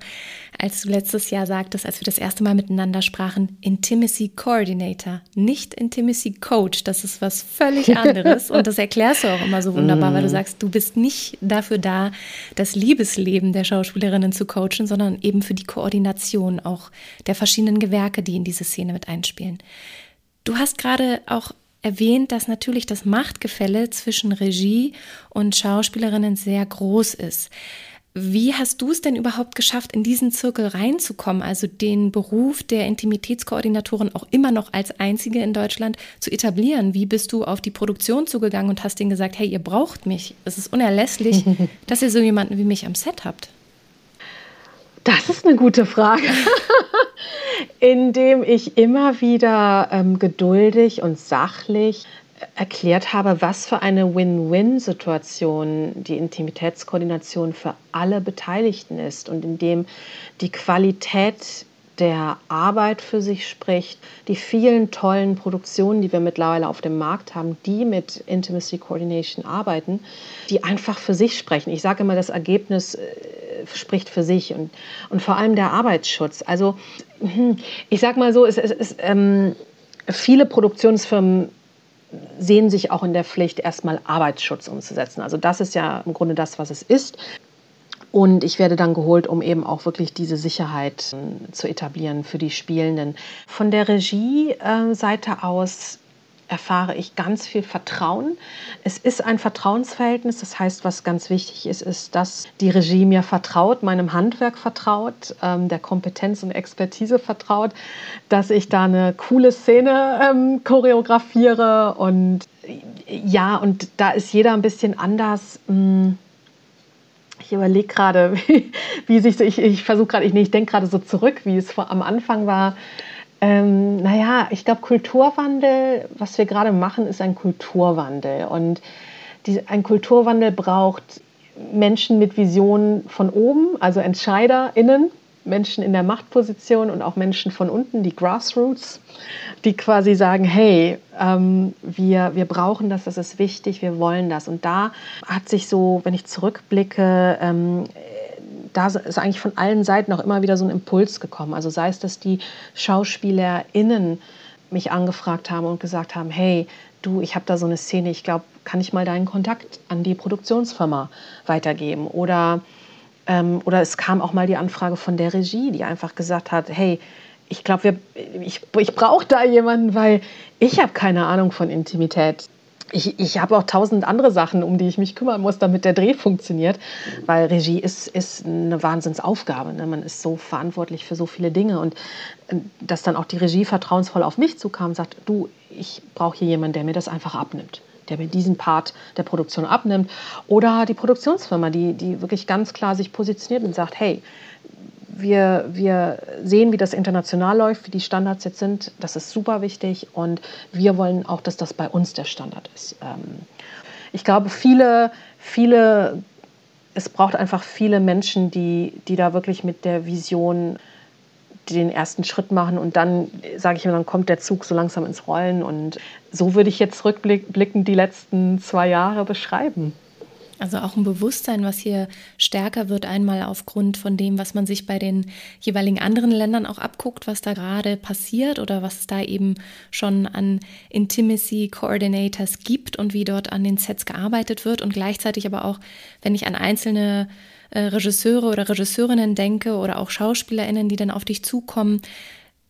als du letztes Jahr sagtest, als wir das erste Mal miteinander sprachen, Intimacy Coordinator, nicht Intimacy Coach. Das ist was völlig anderes. Und das erklärst du auch immer so wunderbar, weil du mm. sagst, du bist nicht dafür da, das Liebesleben der Schauspielerinnen zu coachen, sondern eben für die Koordination auch der verschiedenen Gewerke, die in diese Szene mit einspielen. Du hast gerade auch erwähnt, dass natürlich das Machtgefälle zwischen Regie und Schauspielerinnen sehr groß ist. Wie hast du es denn überhaupt geschafft, in diesen Zirkel reinzukommen, also den Beruf der Intimitätskoordinatorin auch immer noch als einzige in Deutschland zu etablieren? Wie bist du auf die Produktion zugegangen und hast denen gesagt, hey, ihr braucht mich. Es ist unerlässlich, dass ihr so jemanden wie mich am Set habt. Das ist eine gute Frage. Indem ich immer wieder ähm, geduldig und sachlich erklärt habe, was für eine Win-Win-Situation die Intimitätskoordination für alle Beteiligten ist und indem die Qualität der Arbeit für sich spricht, die vielen tollen Produktionen, die wir mittlerweile auf dem Markt haben, die mit Intimacy Coordination arbeiten, die einfach für sich sprechen. Ich sage immer, das Ergebnis äh, spricht für sich und, und vor allem der Arbeitsschutz. Also hm, ich sage mal so, es, es ähm, viele Produktionsfirmen sehen sich auch in der Pflicht, erstmal Arbeitsschutz umzusetzen. Also das ist ja im Grunde das, was es ist. Und ich werde dann geholt, um eben auch wirklich diese Sicherheit äh, zu etablieren für die Spielenden. Von der Regie-Seite äh, aus erfahre ich ganz viel Vertrauen. Es ist ein Vertrauensverhältnis. Das heißt, was ganz wichtig ist, ist, dass die Regie mir vertraut, meinem Handwerk vertraut, ähm, der Kompetenz und Expertise vertraut, dass ich da eine coole Szene ähm, choreografiere. Und ja, und da ist jeder ein bisschen anders. Hm, ich überlege gerade, wie, wie sich so, ich, ich versuche gerade, ich, nee, ich denke gerade so zurück, wie es vor, am Anfang war. Ähm, naja, ich glaube, Kulturwandel, was wir gerade machen, ist ein Kulturwandel. Und die, ein Kulturwandel braucht Menschen mit Visionen von oben, also EntscheiderInnen, Menschen in der Machtposition und auch Menschen von unten, die Grassroots, die quasi sagen, hey, ähm, wir, wir brauchen das, das ist wichtig, wir wollen das. Und da hat sich so, wenn ich zurückblicke, ähm, da ist eigentlich von allen Seiten auch immer wieder so ein Impuls gekommen. Also sei es, dass die SchauspielerInnen mich angefragt haben und gesagt haben, hey, du, ich habe da so eine Szene, ich glaube, kann ich mal deinen Kontakt an die Produktionsfirma weitergeben? Oder ähm, oder es kam auch mal die Anfrage von der Regie, die einfach gesagt hat, hey, ich glaube, ich, ich brauche da jemanden, weil ich habe keine Ahnung von Intimität. Ich, ich habe auch tausend andere Sachen, um die ich mich kümmern muss, damit der Dreh funktioniert. Weil Regie ist, ist eine Wahnsinnsaufgabe. Ne? Man ist so verantwortlich für so viele Dinge. Und äh, dass dann auch die Regie vertrauensvoll auf mich zukam und sagt, du, ich brauche hier jemanden, der mir das einfach abnimmt der mir diesen Part der Produktion abnimmt. Oder die Produktionsfirma, die, die wirklich ganz klar sich positioniert und sagt, hey, wir, wir sehen, wie das international läuft, wie die Standards jetzt sind. Das ist super wichtig und wir wollen auch, dass das bei uns der Standard ist. Ähm, ich glaube, viele, viele, es braucht einfach viele Menschen, die, die da wirklich mit der Vision den ersten Schritt machen und dann, sage ich mir, dann kommt der Zug so langsam ins Rollen. Und so würde ich jetzt rückblickend die letzten zwei Jahre beschreiben. Also auch ein Bewusstsein, was hier stärker wird, einmal aufgrund von dem, was man sich bei den jeweiligen anderen Ländern auch abguckt, was da gerade passiert oder was es da eben schon an Intimacy Coordinators gibt und wie dort an den Sets gearbeitet wird. Und gleichzeitig aber auch, wenn ich an einzelne äh, Regisseure oder Regisseurinnen denke oder auch Schauspielerinnen, die dann auf dich zukommen,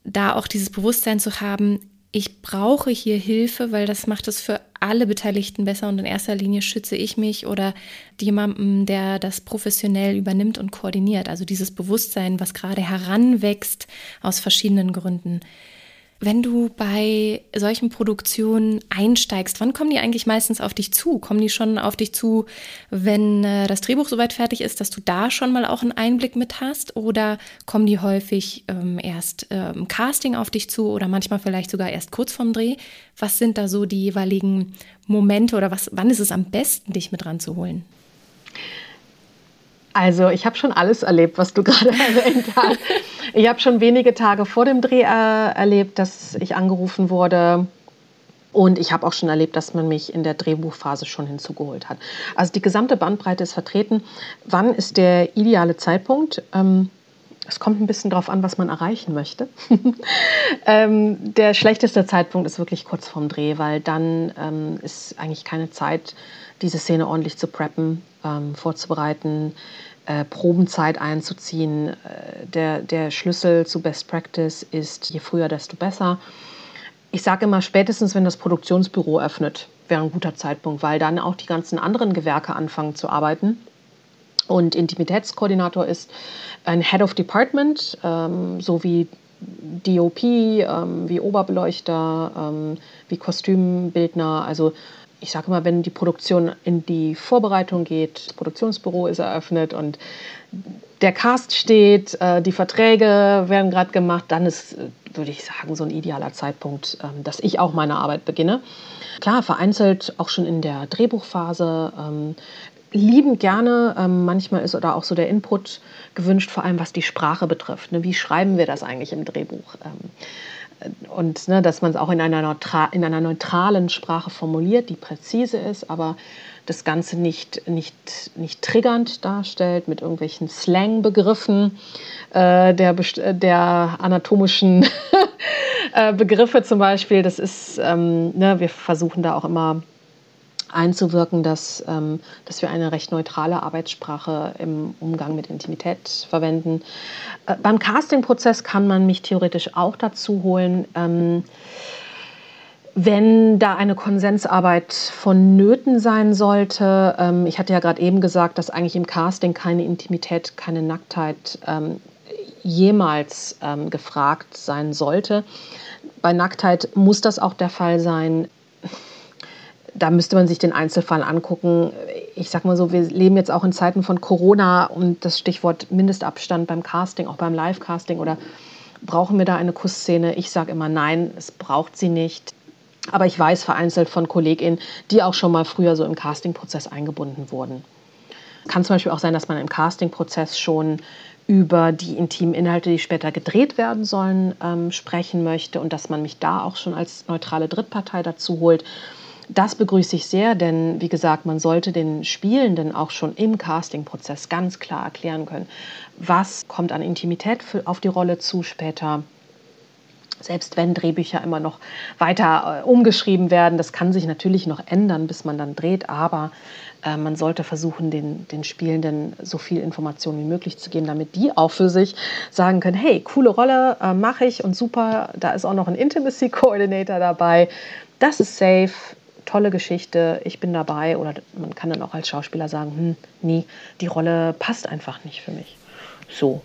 da auch dieses Bewusstsein zu haben, ich brauche hier Hilfe, weil das macht es für alle Beteiligten besser und in erster Linie schütze ich mich oder jemandem, der das professionell übernimmt und koordiniert. Also dieses Bewusstsein, was gerade heranwächst aus verschiedenen Gründen. Wenn du bei solchen Produktionen einsteigst, wann kommen die eigentlich meistens auf dich zu? Kommen die schon auf dich zu, wenn äh, das Drehbuch soweit fertig ist, dass du da schon mal auch einen Einblick mit hast? Oder kommen die häufig ähm, erst im Casting auf dich zu oder manchmal vielleicht sogar erst kurz vorm Dreh? Was sind da so die jeweiligen Momente oder was, wann ist es am besten, dich mit ranzuholen? Also ich habe schon alles erlebt, was du gerade erwähnt hast. Ich habe schon wenige Tage vor dem Dreh äh, erlebt, dass ich angerufen wurde. Und ich habe auch schon erlebt, dass man mich in der Drehbuchphase schon hinzugeholt hat. Also die gesamte Bandbreite ist vertreten. Wann ist der ideale Zeitpunkt? Ähm, es kommt ein bisschen darauf an, was man erreichen möchte. ähm, der schlechteste Zeitpunkt ist wirklich kurz vorm Dreh, weil dann ähm, ist eigentlich keine Zeit, diese Szene ordentlich zu preppen, ähm, vorzubereiten, äh, Probenzeit einzuziehen. Äh, der, der Schlüssel zu Best Practice ist, je früher, desto besser. Ich sage immer, spätestens wenn das Produktionsbüro öffnet, wäre ein guter Zeitpunkt, weil dann auch die ganzen anderen Gewerke anfangen zu arbeiten. Und Intimitätskoordinator ist ein Head of Department, ähm, so wie DOP, ähm, wie Oberbeleuchter, ähm, wie Kostümbildner, also ich sage mal, wenn die Produktion in die Vorbereitung geht, das Produktionsbüro ist eröffnet und der Cast steht, äh, die Verträge werden gerade gemacht, dann ist, würde ich sagen, so ein idealer Zeitpunkt, ähm, dass ich auch meine Arbeit beginne. Klar, vereinzelt auch schon in der Drehbuchphase. Ähm, lieben gerne, ähm, manchmal ist oder auch so der Input gewünscht, vor allem was die Sprache betrifft. Ne? Wie schreiben wir das eigentlich im Drehbuch? Und ne, dass man es auch in einer, in einer neutralen Sprache formuliert, die präzise ist, aber das Ganze nicht, nicht, nicht triggernd darstellt mit irgendwelchen Slang-Begriffen äh, der, der anatomischen äh, Begriffe zum Beispiel. Das ist, ähm, ne, wir versuchen da auch immer einzuwirken, dass, ähm, dass wir eine recht neutrale Arbeitssprache im Umgang mit Intimität verwenden. Äh, beim Castingprozess kann man mich theoretisch auch dazu holen. Ähm, wenn da eine Konsensarbeit vonnöten sein sollte, ähm, ich hatte ja gerade eben gesagt, dass eigentlich im Casting keine Intimität, keine Nacktheit ähm, jemals ähm, gefragt sein sollte. Bei Nacktheit muss das auch der Fall sein da müsste man sich den Einzelfall angucken. Ich sag mal so, wir leben jetzt auch in Zeiten von Corona und das Stichwort Mindestabstand beim Casting, auch beim Live-Casting oder brauchen wir da eine Kussszene? Ich sage immer nein, es braucht sie nicht. Aber ich weiß vereinzelt von KollegInnen, die auch schon mal früher so im Castingprozess eingebunden wurden. Kann zum Beispiel auch sein, dass man im Castingprozess schon über die intimen Inhalte, die später gedreht werden sollen, ähm, sprechen möchte und dass man mich da auch schon als neutrale Drittpartei dazu holt. Das begrüße ich sehr, denn wie gesagt, man sollte den Spielenden auch schon im Castingprozess ganz klar erklären können, was kommt an Intimität auf die Rolle zu später. Selbst wenn Drehbücher immer noch weiter äh, umgeschrieben werden, das kann sich natürlich noch ändern, bis man dann dreht, aber äh, man sollte versuchen, den, den Spielenden so viel Information wie möglich zu geben, damit die auch für sich sagen können, hey, coole Rolle, äh, mache ich und super, da ist auch noch ein Intimacy Coordinator dabei, das ist safe, tolle Geschichte, ich bin dabei. Oder man kann dann auch als Schauspieler sagen, hm, nee, die Rolle passt einfach nicht für mich. So,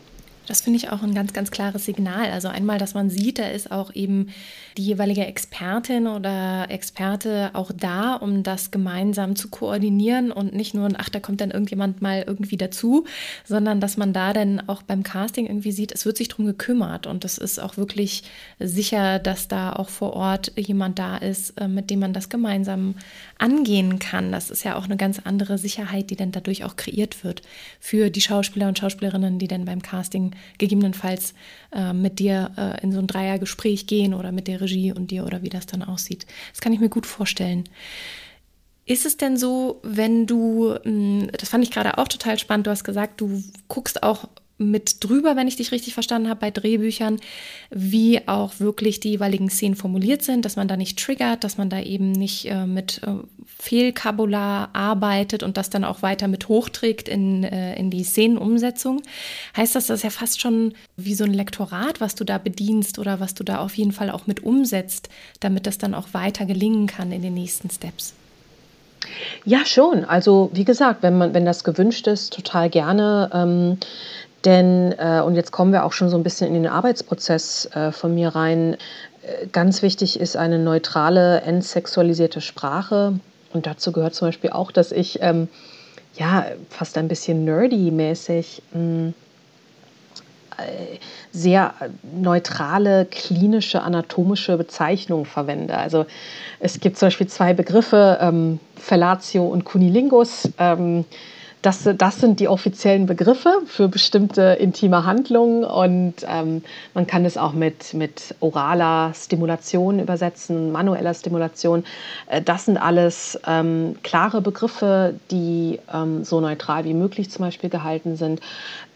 das finde ich auch ein ganz, ganz klares Signal. Also einmal, dass man sieht, da ist auch eben die jeweilige Expertin oder Experte auch da, um das gemeinsam zu koordinieren und nicht nur, ach, da kommt dann irgendjemand mal irgendwie dazu, sondern dass man da dann auch beim Casting irgendwie sieht, es wird sich darum gekümmert und es ist auch wirklich sicher, dass da auch vor Ort jemand da ist, äh, mit dem man das gemeinsam angehen kann. Das ist ja auch eine ganz andere Sicherheit, die dann dadurch auch kreiert wird für die Schauspieler und Schauspielerinnen, die dann beim Casting gegebenenfalls äh, mit dir äh, in so ein Dreiergespräch gehen oder mit der Regie und dir oder wie das dann aussieht. Das kann ich mir gut vorstellen. Ist es denn so, wenn du, hm, das fand ich gerade auch total spannend, du hast gesagt, du guckst auch mit drüber, wenn ich dich richtig verstanden habe, bei Drehbüchern, wie auch wirklich die jeweiligen Szenen formuliert sind, dass man da nicht triggert, dass man da eben nicht äh, mit äh, Fehlkabular arbeitet und das dann auch weiter mit hochträgt in, äh, in die Szenenumsetzung. Heißt das, das ist ja fast schon wie so ein Lektorat, was du da bedienst oder was du da auf jeden Fall auch mit umsetzt, damit das dann auch weiter gelingen kann in den nächsten Steps? Ja, schon. Also wie gesagt, wenn man, wenn das gewünscht ist, total gerne. Ähm, denn, äh, und jetzt kommen wir auch schon so ein bisschen in den Arbeitsprozess äh, von mir rein, äh, ganz wichtig ist eine neutrale, entsexualisierte Sprache. Und dazu gehört zum Beispiel auch, dass ich ähm, ja fast ein bisschen nerdy-mäßig hm, äh, sehr neutrale, klinische, anatomische Bezeichnungen verwende. Also es gibt zum Beispiel zwei Begriffe, ähm, Fellatio und Cunilingus. Ähm, das, das sind die offiziellen Begriffe für bestimmte intime Handlungen und ähm, man kann es auch mit, mit oraler Stimulation übersetzen, manueller Stimulation. Äh, das sind alles ähm, klare Begriffe, die ähm, so neutral wie möglich zum Beispiel gehalten sind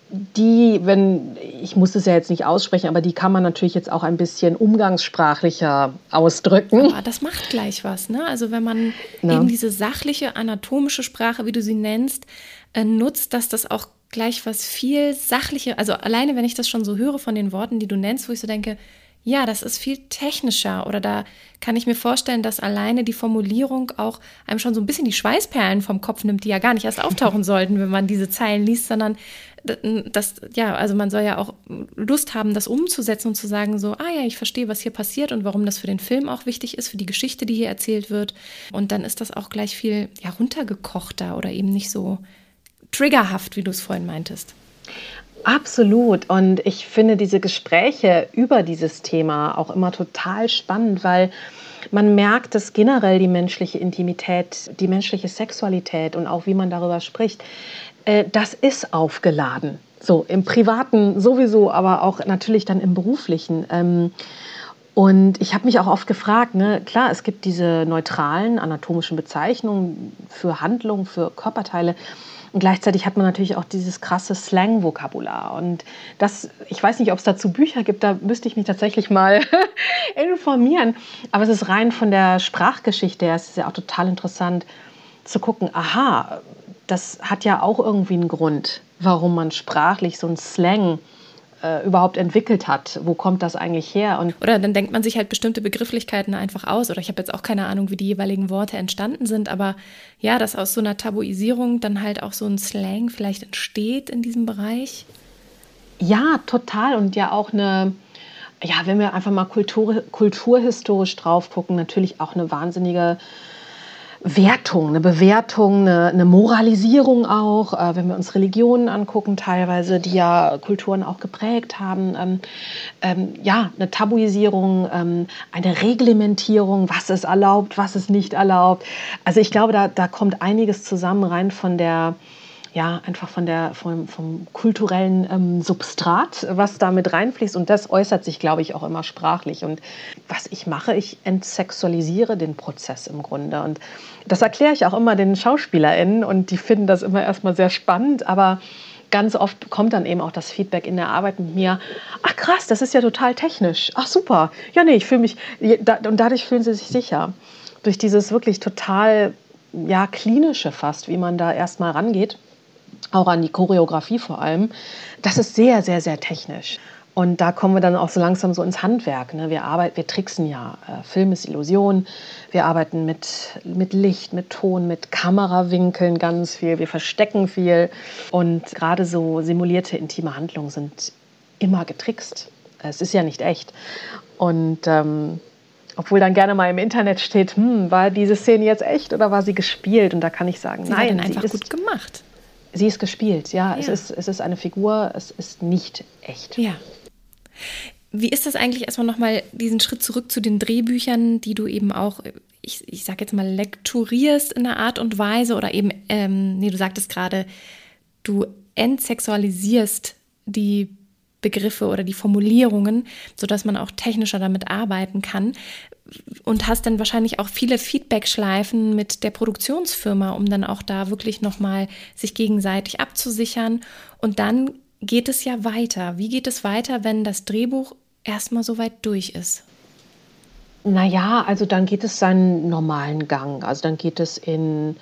die, wenn, ich muss es ja jetzt nicht aussprechen, aber die kann man natürlich jetzt auch ein bisschen umgangssprachlicher ausdrücken. Aber das macht gleich was, ne? Also wenn man ja. eben diese sachliche, anatomische Sprache, wie du sie nennst, nutzt, dass das auch gleich was viel sachliche, also alleine wenn ich das schon so höre von den Worten, die du nennst, wo ich so denke, ja, das ist viel technischer oder da kann ich mir vorstellen, dass alleine die Formulierung auch einem schon so ein bisschen die Schweißperlen vom Kopf nimmt, die ja gar nicht erst auftauchen sollten, wenn man diese Zeilen liest, sondern das, ja, also man soll ja auch Lust haben, das umzusetzen und zu sagen, so, ah ja, ich verstehe, was hier passiert und warum das für den Film auch wichtig ist, für die Geschichte, die hier erzählt wird. Und dann ist das auch gleich viel ja, runtergekochter oder eben nicht so triggerhaft, wie du es vorhin meintest. Absolut. Und ich finde diese Gespräche über dieses Thema auch immer total spannend, weil man merkt, dass generell die menschliche Intimität, die menschliche Sexualität und auch wie man darüber spricht, äh, das ist aufgeladen. So im Privaten sowieso, aber auch natürlich dann im Beruflichen. Ähm, und ich habe mich auch oft gefragt, ne, klar, es gibt diese neutralen anatomischen Bezeichnungen für Handlungen, für Körperteile. Gleichzeitig hat man natürlich auch dieses krasse Slang-Vokabular. Und das, ich weiß nicht, ob es dazu Bücher gibt, da müsste ich mich tatsächlich mal informieren. Aber es ist rein von der Sprachgeschichte her, es ist ja auch total interessant, zu gucken, aha, das hat ja auch irgendwie einen Grund, warum man sprachlich so einen Slang äh, überhaupt entwickelt hat. Wo kommt das eigentlich her? Und oder dann denkt man sich halt bestimmte Begrifflichkeiten einfach aus. Oder ich habe jetzt auch keine Ahnung, wie die jeweiligen Worte entstanden sind. Aber ja, dass aus so einer Tabuisierung dann halt auch so ein Slang vielleicht entsteht in diesem Bereich. Ja, total. Und ja auch eine, ja, wenn wir einfach mal Kultur, kulturhistorisch drauf gucken, natürlich auch eine wahnsinnige Wertung, eine Bewertung, eine, eine Moralisierung auch, äh, wenn wir uns Religionen angucken, teilweise, die ja Kulturen auch geprägt haben. Ähm, ähm, ja, eine Tabuisierung, ähm, eine Reglementierung, was ist erlaubt, was ist nicht erlaubt. Also ich glaube, da, da kommt einiges zusammen rein von der ja, einfach von der, vom, vom kulturellen ähm, Substrat, was da mit reinfließt. Und das äußert sich, glaube ich, auch immer sprachlich. Und was ich mache, ich entsexualisiere den Prozess im Grunde. Und das erkläre ich auch immer den SchauspielerInnen und die finden das immer erstmal sehr spannend, aber ganz oft kommt dann eben auch das Feedback in der Arbeit mit mir, ach krass, das ist ja total technisch, ach super, ja nee, ich fühle mich, und dadurch fühlen sie sich sicher. Durch dieses wirklich total, ja, klinische fast, wie man da erstmal rangeht auch an die Choreografie vor allem, das ist sehr, sehr, sehr technisch. Und da kommen wir dann auch so langsam so ins Handwerk. Ne? Wir arbeiten, wir tricksen ja. Äh, Film ist Illusion. Wir arbeiten mit, mit Licht, mit Ton, mit Kamerawinkeln ganz viel. Wir verstecken viel. Und gerade so simulierte intime Handlungen sind immer getrickst. Es ist ja nicht echt. Und ähm, obwohl dann gerne mal im Internet steht, hm, war diese Szene jetzt echt oder war sie gespielt? Und da kann ich sagen, sie nein, einfach sie ist gut gemacht. Sie ist gespielt, ja. ja. Es, ist, es ist eine Figur, es ist nicht echt. Ja. Wie ist das eigentlich erstmal nochmal diesen Schritt zurück zu den Drehbüchern, die du eben auch, ich, ich sag jetzt mal, lekturierst in einer Art und Weise oder eben, ähm, nee, du sagtest gerade, du entsexualisierst die Begriffe oder die Formulierungen, sodass man auch technischer damit arbeiten kann und hast dann wahrscheinlich auch viele Feedback-Schleifen mit der Produktionsfirma, um dann auch da wirklich nochmal sich gegenseitig abzusichern. Und dann geht es ja weiter. Wie geht es weiter, wenn das Drehbuch erstmal so weit durch ist? Naja, also dann geht es seinen normalen Gang. Also dann geht es in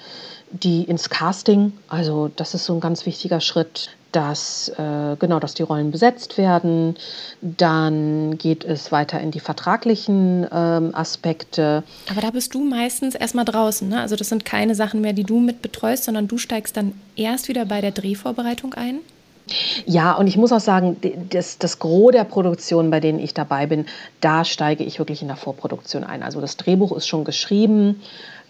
die, ins Casting. Also das ist so ein ganz wichtiger Schritt dass, äh, genau, dass die Rollen besetzt werden. Dann geht es weiter in die vertraglichen ähm, Aspekte. Aber da bist du meistens erstmal draußen. Ne? Also das sind keine Sachen mehr, die du mit betreust, sondern du steigst dann erst wieder bei der Drehvorbereitung ein. Ja, und ich muss auch sagen, das, das Gros der Produktionen, bei denen ich dabei bin, da steige ich wirklich in der Vorproduktion ein. Also das Drehbuch ist schon geschrieben,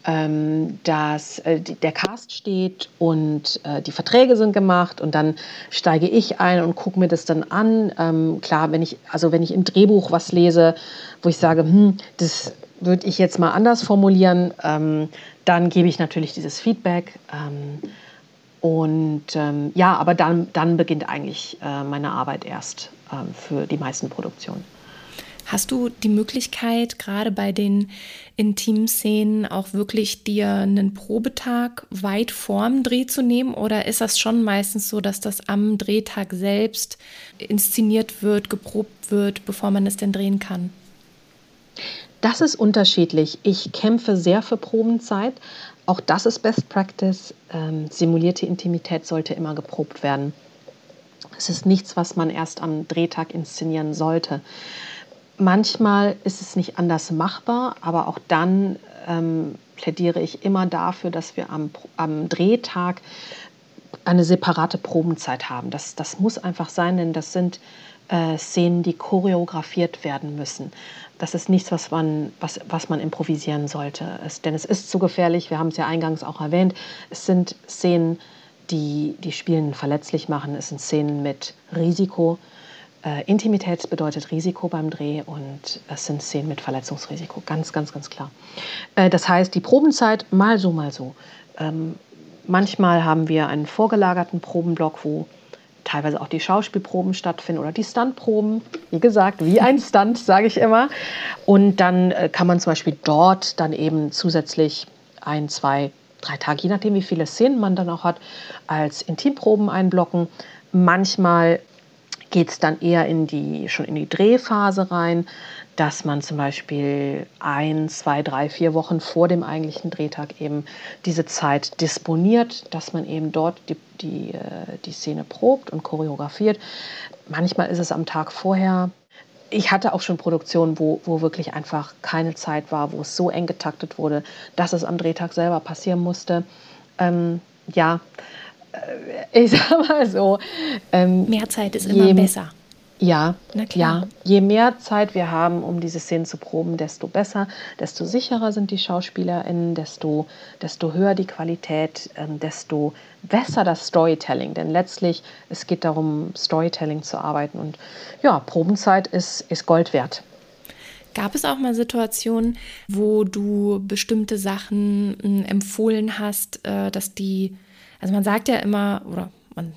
ähm, dass äh, der Cast steht und äh, die Verträge sind gemacht und dann steige ich ein und gucke mir das dann an. Ähm, klar, wenn ich, also wenn ich im Drehbuch was lese, wo ich sage, hm, das würde ich jetzt mal anders formulieren, ähm, dann gebe ich natürlich dieses Feedback. Ähm, und ähm, ja, aber dann, dann beginnt eigentlich äh, meine Arbeit erst ähm, für die meisten Produktionen. Hast du die Möglichkeit, gerade bei den Intimszenen auch wirklich dir einen Probetag weit vorm Dreh zu nehmen? Oder ist das schon meistens so, dass das am Drehtag selbst inszeniert wird, geprobt wird, bevor man es denn drehen kann? Das ist unterschiedlich. Ich kämpfe sehr für Probenzeit. Auch das ist Best Practice. Ähm, simulierte Intimität sollte immer geprobt werden. Es ist nichts, was man erst am Drehtag inszenieren sollte. Manchmal ist es nicht anders machbar, aber auch dann ähm, plädiere ich immer dafür, dass wir am, am Drehtag eine separate Probenzeit haben. Das, das muss einfach sein, denn das sind äh, Szenen, die choreografiert werden müssen. Das ist nichts, was man, was, was man improvisieren sollte. Es, denn es ist zu gefährlich, wir haben es ja eingangs auch erwähnt. Es sind Szenen, die die Spielen verletzlich machen. Es sind Szenen mit Risiko. Äh, Intimität bedeutet Risiko beim Dreh und es sind Szenen mit Verletzungsrisiko, ganz, ganz, ganz klar. Äh, das heißt, die Probenzeit mal so, mal so. Ähm, manchmal haben wir einen vorgelagerten Probenblock, wo teilweise auch die Schauspielproben stattfinden oder die Stuntproben. Wie gesagt, wie ein Stunt, sage ich immer. Und dann äh, kann man zum Beispiel dort dann eben zusätzlich ein, zwei, drei Tage, je nachdem, wie viele Szenen man dann auch hat, als Intimproben einblocken. Manchmal geht es dann eher in die, schon in die Drehphase rein, dass man zum Beispiel ein, zwei, drei, vier Wochen vor dem eigentlichen Drehtag eben diese Zeit disponiert, dass man eben dort die, die, äh, die Szene probt und choreografiert. Manchmal ist es am Tag vorher. Ich hatte auch schon Produktionen, wo, wo wirklich einfach keine Zeit war, wo es so eng getaktet wurde, dass es am Drehtag selber passieren musste. Ähm, ja, ich sag mal so. Ähm, Mehr Zeit ist immer besser. Ja, ja. Je mehr Zeit wir haben, um diese Szenen zu proben, desto besser, desto sicherer sind die SchauspielerInnen, desto, desto höher die Qualität, ähm, desto besser das Storytelling. Denn letztlich, es geht darum, Storytelling zu arbeiten. Und ja, Probenzeit ist, ist Gold wert. Gab es auch mal Situationen, wo du bestimmte Sachen hm, empfohlen hast, äh, dass die, also man sagt ja immer, oder man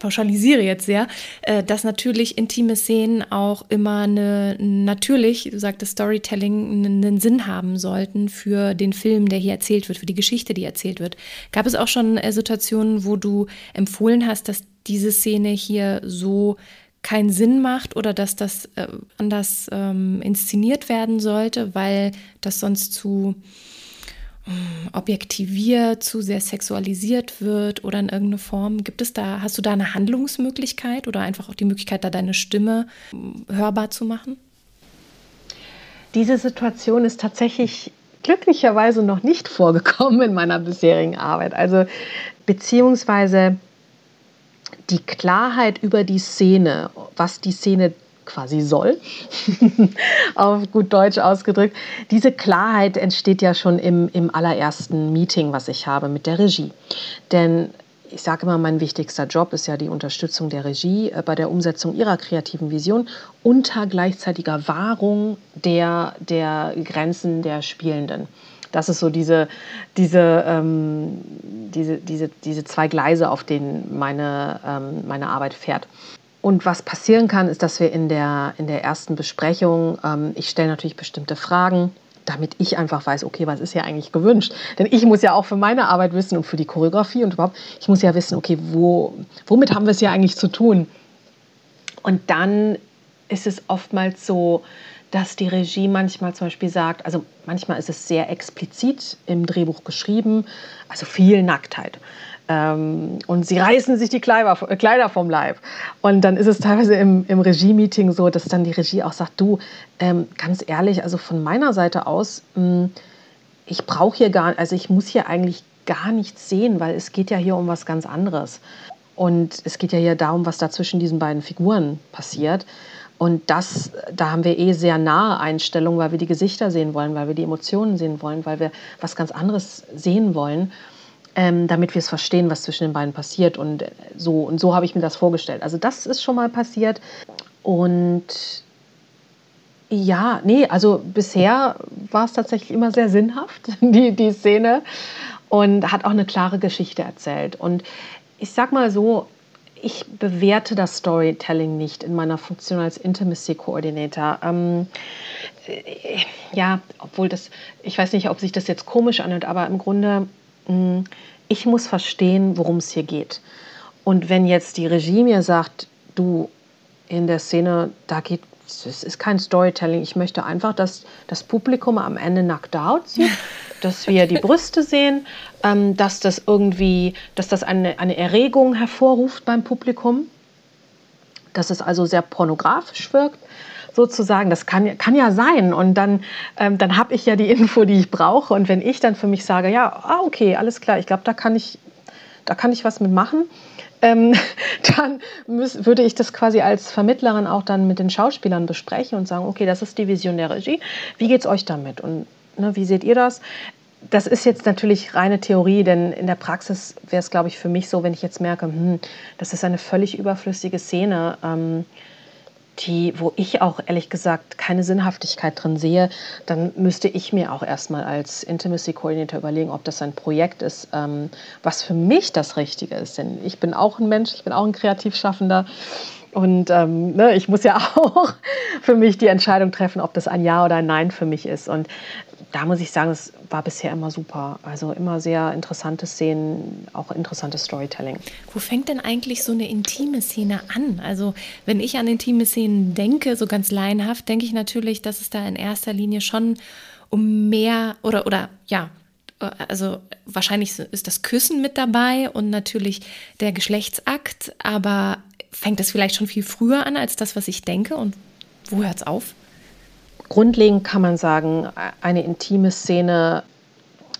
pauschalisiere jetzt sehr, äh, dass natürlich intime Szenen auch immer eine, natürlich, du sagtest Storytelling, einen Sinn haben sollten für den Film, der hier erzählt wird, für die Geschichte, die erzählt wird. Gab es auch schon äh, Situationen, wo du empfohlen hast, dass diese Szene hier so keinen Sinn macht oder dass das äh, anders ähm, inszeniert werden sollte, weil das sonst zu objektiviert, zu sehr sexualisiert wird oder in irgendeine Form. Gibt es da, hast du da eine Handlungsmöglichkeit oder einfach auch die Möglichkeit, da deine Stimme hörbar zu machen? Diese Situation ist tatsächlich glücklicherweise noch nicht vorgekommen in meiner bisherigen Arbeit. Also beziehungsweise die Klarheit über die Szene, was die Szene quasi soll, auf gut Deutsch ausgedrückt. Diese Klarheit entsteht ja schon im, im allerersten Meeting, was ich habe mit der Regie. Denn ich sage immer, mein wichtigster Job ist ja die Unterstützung der Regie äh, bei der Umsetzung ihrer kreativen Vision unter gleichzeitiger Wahrung der, der Grenzen der Spielenden. Das ist so diese, diese, ähm, diese, diese, diese zwei Gleise, auf denen meine, ähm, meine Arbeit fährt. Und was passieren kann, ist, dass wir in der, in der ersten Besprechung, ähm, ich stelle natürlich bestimmte Fragen, damit ich einfach weiß, okay, was ist hier eigentlich gewünscht? Denn ich muss ja auch für meine Arbeit wissen und für die Choreografie und überhaupt, ich muss ja wissen, okay, wo, womit haben wir es hier eigentlich zu tun? Und dann ist es oftmals so, dass die Regie manchmal zum Beispiel sagt, also manchmal ist es sehr explizit im Drehbuch geschrieben, also viel Nacktheit. Ähm, und sie reißen sich die Kleider, Kleider vom Leib. Und dann ist es teilweise im, im Regie-Meeting so, dass dann die Regie auch sagt, du, ähm, ganz ehrlich, also von meiner Seite aus, mh, hm, ich brauche hier gar, also ich muss hier eigentlich gar nichts sehen, weil es geht ja hier um was ganz anderes. Und es geht ja hier darum, was da zwischen diesen beiden Figuren passiert. Und das, da haben wir eh sehr nahe Einstellungen, weil wir die Gesichter sehen wollen, weil wir die Emotionen sehen wollen, weil wir was ganz anderes sehen wollen ähm, damit wir es verstehen, was zwischen den beiden passiert. Und so, und so habe ich mir das vorgestellt. Also das ist schon mal passiert. Und ja, nee, also bisher war es tatsächlich immer sehr sinnhaft, die, die Szene. Und hat auch eine klare Geschichte erzählt. Und ich sag mal so, ich bewerte das Storytelling nicht in meiner Funktion als Intimacy Coordinator. Ähm, äh, ja, obwohl das, ich weiß nicht, ob sich das jetzt komisch anhört, aber im Grunde ich muss verstehen, worum es hier geht. Und wenn jetzt die Regie mir sagt, du in der Szene, da geht es ist kein Storytelling. Ich möchte einfach, dass das Publikum am Ende nackt out sieht, dass wir die Brüste sehen, ähm, dass das irgendwie, dass das eine, eine Erregung hervorruft beim Publikum, dass es also sehr pornografisch wirkt sozusagen. Das kann, kann ja sein. Und dann, ähm, dann habe ich ja die Info, die ich brauche. Und wenn ich dann für mich sage, ja, ah, okay, alles klar, ich glaube, da kann ich, da kann ich was mitmachen, ähm, dann müß, würde ich das quasi als Vermittlerin auch dann mit den Schauspielern besprechen und sagen, okay, das ist die Vision der Regie. Wie geht es euch damit? Und ne, wie seht ihr das? Das ist jetzt natürlich reine Theorie, denn in der Praxis wäre es, glaube ich, für mich so, wenn ich jetzt merke, hm, das ist eine völlig überflüssige Szene. Ähm, die, wo ich auch ehrlich gesagt keine Sinnhaftigkeit drin sehe, dann müsste ich mir auch erstmal als Intimacy Coordinator überlegen, ob das ein Projekt ist, ähm, was für mich das Richtige ist. Denn ich bin auch ein Mensch, ich bin auch ein Kreativschaffender. Und ähm, ne, ich muss ja auch für mich die Entscheidung treffen, ob das ein Ja oder ein Nein für mich ist. Und da muss ich sagen, es war bisher immer super. Also immer sehr interessante Szenen, auch interessantes Storytelling. Wo fängt denn eigentlich so eine intime Szene an? Also wenn ich an intime Szenen denke, so ganz laienhaft, denke ich natürlich, dass es da in erster Linie schon um mehr oder oder ja, also wahrscheinlich ist das Küssen mit dabei und natürlich der Geschlechtsakt, aber fängt das vielleicht schon viel früher an als das, was ich denke und wo hört es auf? Grundlegend kann man sagen, eine intime Szene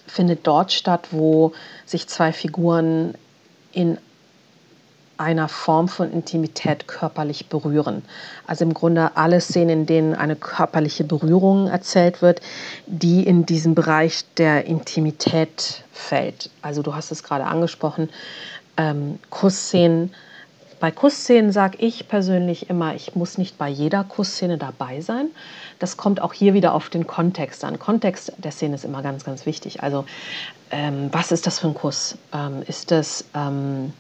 findet dort statt, wo sich zwei Figuren in einer Form von Intimität körperlich berühren. Also im Grunde alle Szenen, in denen eine körperliche Berührung erzählt wird, die in diesen Bereich der Intimität fällt. Also du hast es gerade angesprochen, ähm, Kussszenen, bei Kussszenen sage ich persönlich immer, ich muss nicht bei jeder Kussszene dabei sein. Das kommt auch hier wieder auf den Kontext an. Kontext der Szene ist immer ganz, ganz wichtig. Also ähm, was ist das für ein Kuss? Ähm, ist das ähm,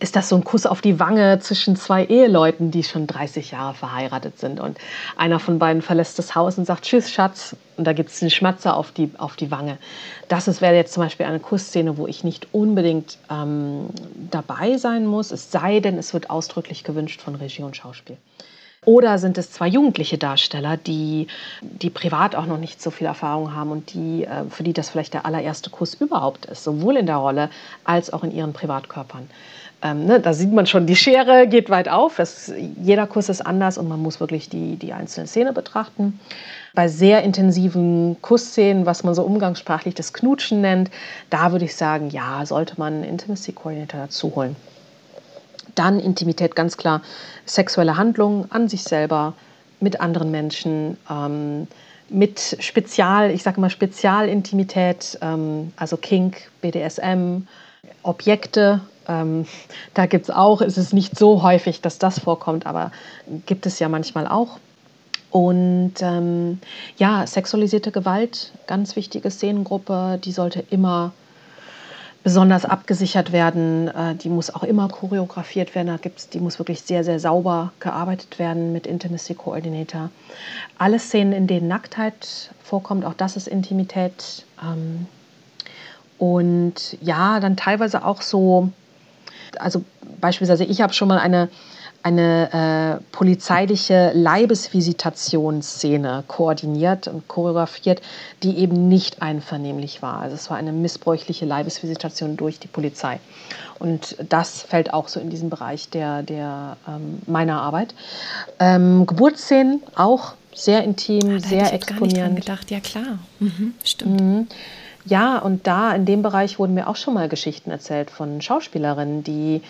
ist das so ein Kuss auf die Wange zwischen zwei Eheleuten, die schon 30 Jahre verheiratet sind. Und einer von beiden verlässt das Haus und sagt, tschüss, Schatz. Und da gibt es einen Schmatzer auf die, auf die Wange. Das wäre jetzt zum Beispiel eine Kussszene, wo ich nicht unbedingt ähm, dabei sein muss, es sei denn, es wird ausdrücklich gewünscht von Regie und Schauspiel. Oder sind es zwei jugendliche Darsteller, die, die privat auch noch nicht so viel Erfahrung haben und die, äh, für die das vielleicht der allererste Kuss überhaupt ist, sowohl in der Rolle als auch in ihren Privatkörpern. Ähm, ne, da sieht man schon, die Schere geht weit auf. Das, jeder Kuss ist anders und man muss wirklich die, die einzelne Szene betrachten. Bei sehr intensiven Kussszenen, was man so umgangssprachlich das Knutschen nennt, da würde ich sagen, ja, sollte man einen Intimacy Coordinator dazu holen. Dann Intimität, ganz klar, sexuelle Handlungen an sich selber, mit anderen Menschen, ähm, mit Spezial, ich sage mal Spezialintimität, ähm, also Kink, BDSM, Objekte, ähm, da gibt es auch, ist es nicht so häufig, dass das vorkommt, aber gibt es ja manchmal auch. Und ähm, ja, sexualisierte Gewalt, ganz wichtige Szenengruppe, die sollte immer besonders abgesichert werden. Äh, die muss auch immer choreografiert werden. Da gibt's, die muss wirklich sehr, sehr sauber gearbeitet werden mit Intimacy Coordinator. Alle Szenen, in denen Nacktheit vorkommt, auch das ist Intimität. Ähm, und ja, dann teilweise auch so also beispielsweise ich habe schon mal eine, eine äh, polizeiliche Leibesvisitationsszene koordiniert und choreografiert, die eben nicht einvernehmlich war. Also es war eine missbräuchliche Leibesvisitation durch die Polizei. Und das fällt auch so in diesen Bereich der, der ähm, meiner Arbeit. Ähm, Geburtsszenen auch sehr intim, ah, sehr hätte ich exponierend. Gar nicht dran gedacht, ja klar, mhm, stimmt. Mhm. Ja, und da in dem Bereich wurden mir auch schon mal Geschichten erzählt von Schauspielerinnen, die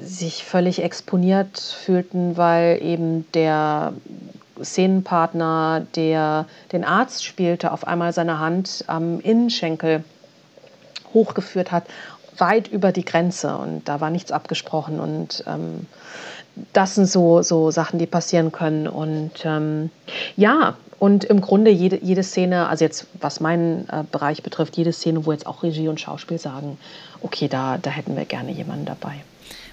sich völlig exponiert fühlten, weil eben der Szenenpartner, der den Arzt spielte, auf einmal seine Hand am Innenschenkel hochgeführt hat, weit über die Grenze. Und da war nichts abgesprochen. Und ähm, das sind so, so Sachen, die passieren können. Und ähm, ja, und im Grunde jede, jede Szene, also jetzt was meinen äh, Bereich betrifft, jede Szene, wo jetzt auch Regie und Schauspiel sagen, okay, da, da hätten wir gerne jemanden dabei.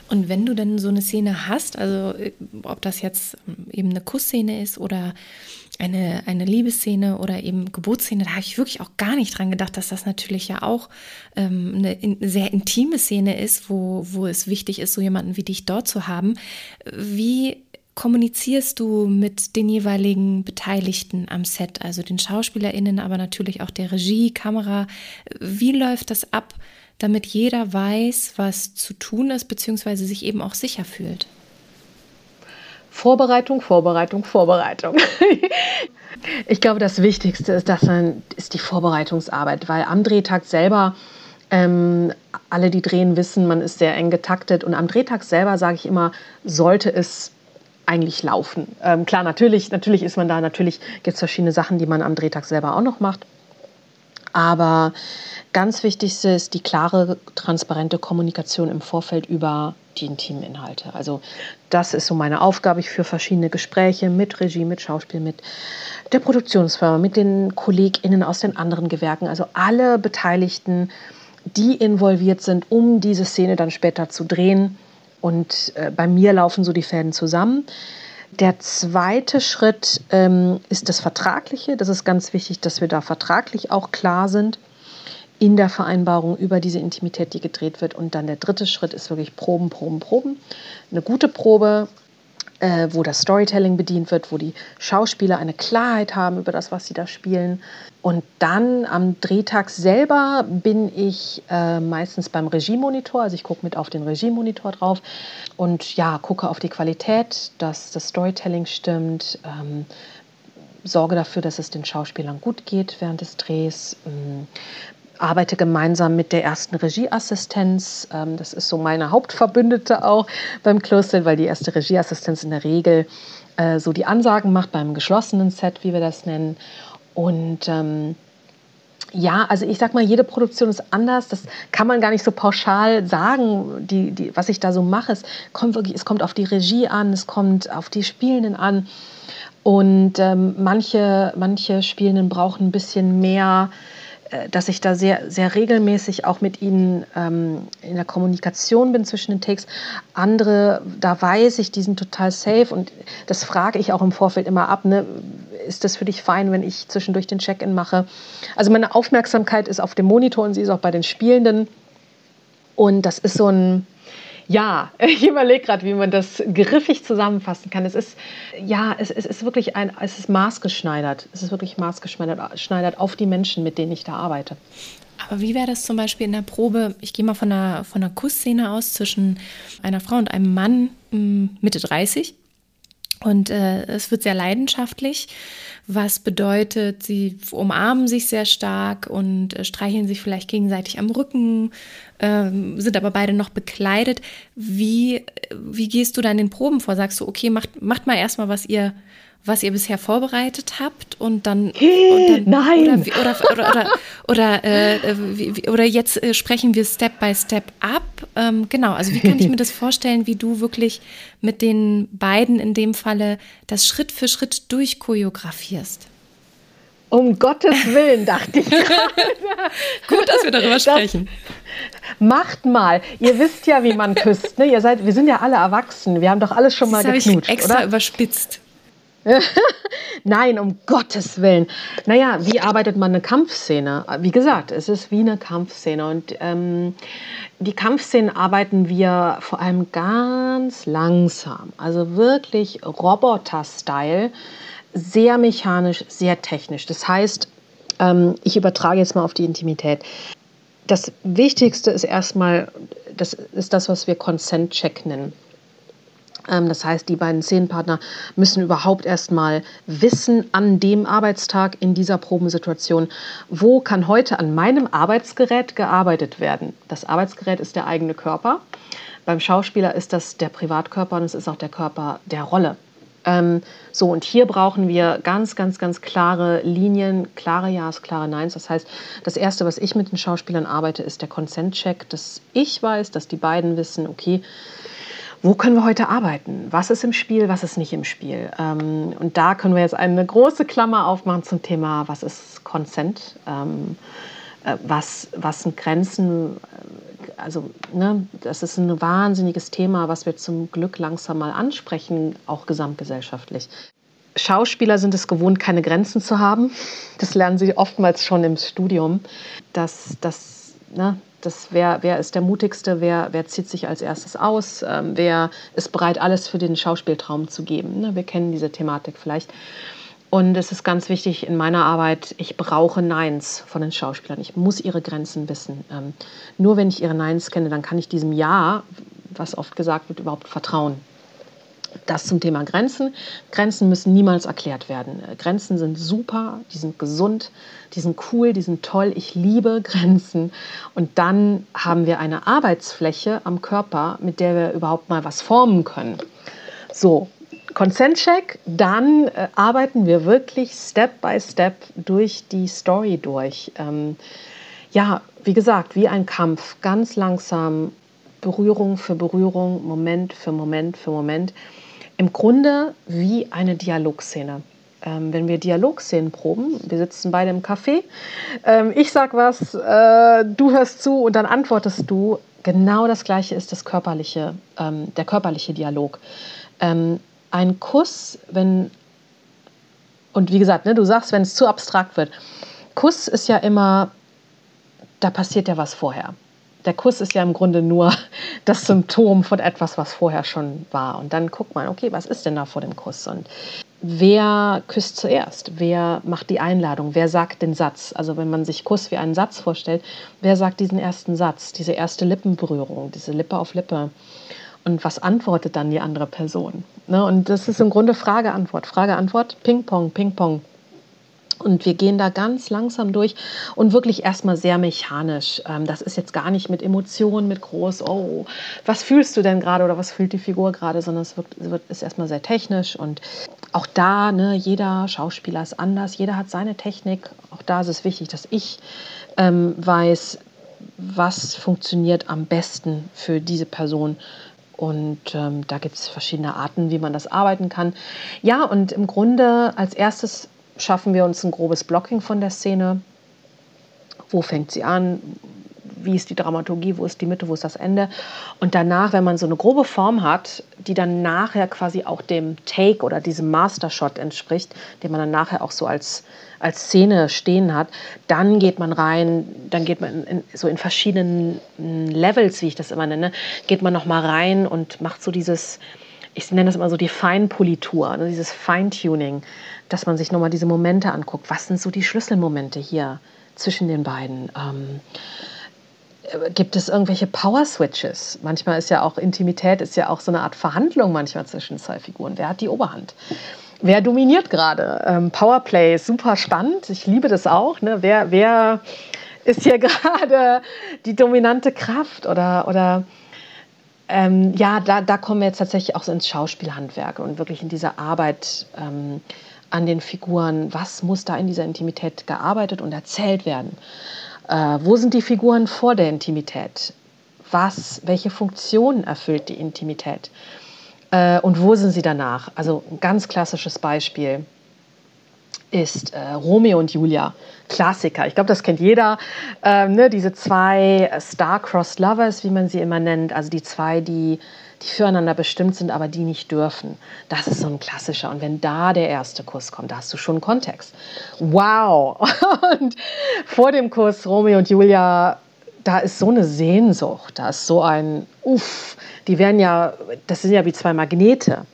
Und wenn du denn so eine Szene hast, also äh, ob das jetzt ähm, eben eine Kussszene ist oder eine, eine Liebesszene oder eben Geburtsszene, da habe ich wirklich auch gar nicht dran gedacht, dass das natürlich ja auch ähm, eine, in, sehr intime Szene ist, wo, wo es wichtig ist, so jemanden wie dich dort zu haben. Wie kommunizierst du mit den jeweiligen Beteiligten am Set, also den SchauspielerInnen, aber natürlich auch der Regie, Kamera? Wie läuft das ab, damit jeder weiß, was zu tun ist, beziehungsweise sich eben auch sicher fühlt? Vorbereitung, Vorbereitung, Vorbereitung. ich glaube, das Wichtigste ist, dass man, ist die Vorbereitungsarbeit, weil am Drehtag selber ähm, alle, die drehen, wissen, man ist sehr eng getaktet. Und am Drehtag selber, sage ich immer, sollte es eigentlich laufen. Ähm, klar, natürlich, natürlich ist man da, natürlich gibt es verschiedene Sachen, die man am Drehtag selber auch noch macht. Aber ganz wichtigste ist die klare, transparente Kommunikation im Vorfeld über die intimen Inhalte. Also das ist so meine Aufgabe. Ich führe verschiedene Gespräche mit Regie, mit Schauspiel, mit der Produktionsfirma, mit den KollegInnen aus den anderen Gewerken, also alle Beteiligten, die involviert sind, um diese Szene dann später zu drehen und äh, bei mir laufen so die Fäden zusammen. Der zweite Schritt ähm, ist das Vertragliche. Das ist ganz wichtig, dass wir da vertraglich auch klar sind in der Vereinbarung über diese Intimität, die gedreht wird. Und dann der dritte Schritt ist wirklich Proben, Proben, Proben. Eine gute Probe, äh, wo das Storytelling bedient wird, wo die Schauspieler eine Klarheit haben über das, was sie da spielen. Und dann am Drehtag selber bin ich äh, meistens beim Regiemonitor, also ich gucke mit auf den Regiemonitor drauf und ja, gucke auf die Qualität, dass das Storytelling stimmt. Ähm, sorge dafür, dass es den Schauspielern gut geht während des Drehs, ähm, arbeite gemeinsam mit der ersten Regieassistenz. Ähm, das ist so meine Hauptverbündete auch beim Close weil die erste Regieassistenz in der Regel äh, so die Ansagen macht beim geschlossenen Set, wie wir das nennen. Und ähm, ja, also ich sag mal, jede Produktion ist anders. Das kann man gar nicht so pauschal sagen, die, die, was ich da so mache. Es kommt wirklich, es kommt auf die Regie an, es kommt auf die Spielenden an. Und ähm, manche, manche Spielenden brauchen ein bisschen mehr dass ich da sehr, sehr regelmäßig auch mit ihnen ähm, in der Kommunikation bin zwischen den Takes. Andere, da weiß ich, die sind total safe und das frage ich auch im Vorfeld immer ab. Ne? Ist das für dich fein, wenn ich zwischendurch den Check-in mache? Also meine Aufmerksamkeit ist auf dem Monitor und sie ist auch bei den Spielenden. Und das ist so ein, ja, ich überlege gerade, wie man das griffig zusammenfassen kann. Es ist, ja, es, es ist wirklich ein, es ist maßgeschneidert. Es ist wirklich maßgeschneidert auf die Menschen, mit denen ich da arbeite. Aber wie wäre das zum Beispiel in der Probe? Ich gehe mal von einer, von einer Kussszene aus zwischen einer Frau und einem Mann hm, Mitte 30. Und äh, es wird sehr leidenschaftlich, was bedeutet, sie umarmen sich sehr stark und äh, streicheln sich vielleicht gegenseitig am Rücken, äh, sind aber beide noch bekleidet. Wie, wie gehst du da in den Proben vor? Sagst du, okay, macht, macht mal erstmal, was ihr was ihr bisher vorbereitet habt und dann, und dann nein oder oder oder oder, äh, wie, oder jetzt äh, sprechen wir Step by Step ab ähm, genau also wie kann ich mir das vorstellen wie du wirklich mit den beiden in dem Falle das Schritt für Schritt durchchoreografierst um Gottes Willen, dachte ich. Gut, dass wir darüber sprechen. Das, macht mal. Ihr wisst ja, wie man küsst. Ne? Ihr seid, wir sind ja alle erwachsen. Wir haben doch alles schon mal das geknutscht. Ich extra oder? überspitzt. Nein, um Gottes Willen. Naja, wie arbeitet man eine Kampfszene? Wie gesagt, es ist wie eine Kampfszene. Und ähm, die Kampfszenen arbeiten wir vor allem ganz langsam. Also wirklich Roboter-Style. Sehr mechanisch, sehr technisch. Das heißt, ähm, ich übertrage jetzt mal auf die Intimität. Das Wichtigste ist erstmal, das ist das, was wir Consent-Check nennen. Ähm, das heißt, die beiden Szenenpartner müssen überhaupt erstmal wissen an dem Arbeitstag in dieser Probensituation, wo kann heute an meinem Arbeitsgerät gearbeitet werden. Das Arbeitsgerät ist der eigene Körper. Beim Schauspieler ist das der Privatkörper und es ist auch der Körper der Rolle. Ähm, so, und hier brauchen wir ganz, ganz, ganz klare Linien, klare Ja's, klare Neins. Das heißt, das Erste, was ich mit den Schauspielern arbeite, ist der Consent-Check, dass ich weiß, dass die beiden wissen, okay, wo können wir heute arbeiten? Was ist im Spiel, was ist nicht im Spiel? Ähm, und da können wir jetzt eine große Klammer aufmachen zum Thema, was ist Consent? Ähm, äh, was, was sind Grenzen? Also, ne, das ist ein wahnsinniges Thema, was wir zum Glück langsam mal ansprechen, auch gesamtgesellschaftlich. Schauspieler sind es gewohnt, keine Grenzen zu haben. Das lernen sie oftmals schon im Studium. Dass, dass, ne, das, wer, wer ist der mutigste, wer, wer zieht sich als erstes aus, ähm, wer ist bereit, alles für den Schauspieltraum zu geben. Ne? Wir kennen diese Thematik vielleicht. Und es ist ganz wichtig in meiner Arbeit, ich brauche Neins von den Schauspielern. Ich muss ihre Grenzen wissen. Ähm, nur wenn ich ihre Neins kenne, dann kann ich diesem Ja, was oft gesagt wird, überhaupt vertrauen. Das zum Thema Grenzen. Grenzen müssen niemals erklärt werden. Äh, Grenzen sind super, die sind gesund, die sind cool, die sind toll. Ich liebe Grenzen. Und dann haben wir eine Arbeitsfläche am Körper, mit der wir überhaupt mal was formen können. So, Consent-Check, dann äh, arbeiten wir wirklich Step by Step durch die Story durch. Ähm, ja, wie gesagt, wie ein Kampf, ganz langsam, Berührung für Berührung, Moment für Moment für Moment im Grunde wie eine Dialogszene. Ähm, wenn wir Dialogszenen proben, wir sitzen beide im Café, ähm, ich sag was, äh, du hörst zu und dann antwortest du, genau das Gleiche ist das körperliche, ähm, der körperliche Dialog. Ähm, ein Kuss, wenn, und wie gesagt, ne, du sagst, wenn es zu abstrakt wird, Kuss ist ja immer, da passiert ja was vorher. Der Kuss ist ja im Grunde nur das Symptom von etwas, was vorher schon war. Und dann guckt man, okay, was ist denn da vor dem Kuss? Und wer küsst zuerst? Wer macht die Einladung? Wer sagt den Satz? Also wenn man sich Kuss wie einen Satz vorstellt, wer sagt diesen ersten Satz, diese erste Lippenberührung, diese Lippe auf Lippe? Und was antwortet dann die andere Person? Ne? Und das ist im Grunde Frage-Antwort, Frage-Antwort, Ping-Pong, Ping-Pong. Und wir gehen da ganz langsam durch und wirklich erstmal sehr mechanisch. Ähm, das ist jetzt gar nicht mit Emotionen, mit groß, oh, was fühlst du denn gerade oder was fühlt die Figur gerade, sondern es wird, wird, ist erstmal sehr technisch. Und auch da, ne, jeder Schauspieler ist anders, jeder hat seine Technik. Auch da ist es wichtig, dass ich ähm, weiß, was funktioniert am besten für diese Person. Und ähm, da gibt es verschiedene Arten, wie man das arbeiten kann. Ja, und im Grunde als erstes schaffen wir uns ein grobes Blocking von der Szene. Wo fängt sie an? Wie ist die Dramaturgie? Wo ist die Mitte? Wo ist das Ende? Und danach, wenn man so eine grobe Form hat, die dann nachher quasi auch dem Take oder diesem Mastershot entspricht, den man dann nachher auch so als, als Szene stehen hat, dann geht man rein, dann geht man in, so in verschiedenen Levels, wie ich das immer nenne, geht man nochmal rein und macht so dieses, ich nenne das immer so die Feinpolitur, also dieses Feintuning dass man sich nochmal diese Momente anguckt. Was sind so die Schlüsselmomente hier zwischen den beiden? Ähm, gibt es irgendwelche Power Switches? Manchmal ist ja auch Intimität, ist ja auch so eine Art Verhandlung manchmal zwischen zwei Figuren. Wer hat die Oberhand? Wer dominiert gerade? Ähm, Powerplay ist super spannend. Ich liebe das auch. Ne? Wer, wer ist hier gerade die dominante Kraft oder, oder ähm, ja, da, da kommen wir jetzt tatsächlich auch so ins Schauspielhandwerk und wirklich in diese Arbeit ähm, an den Figuren, was muss da in dieser Intimität gearbeitet und erzählt werden. Äh, wo sind die Figuren vor der Intimität? Was, welche Funktion erfüllt die Intimität? Äh, und wo sind sie danach? Also ein ganz klassisches Beispiel ist äh, Romeo und Julia, Klassiker. Ich glaube, das kennt jeder. Ähm, ne, diese zwei Star-Crossed Lovers, wie man sie immer nennt, also die zwei, die die füreinander bestimmt sind, aber die nicht dürfen. Das ist so ein klassischer. Und wenn da der erste Kuss kommt, da hast du schon Kontext. Wow! Und vor dem Kuss Romeo und Julia, da ist so eine Sehnsucht, da ist so ein Uff. Die werden ja, das sind ja wie zwei Magnete.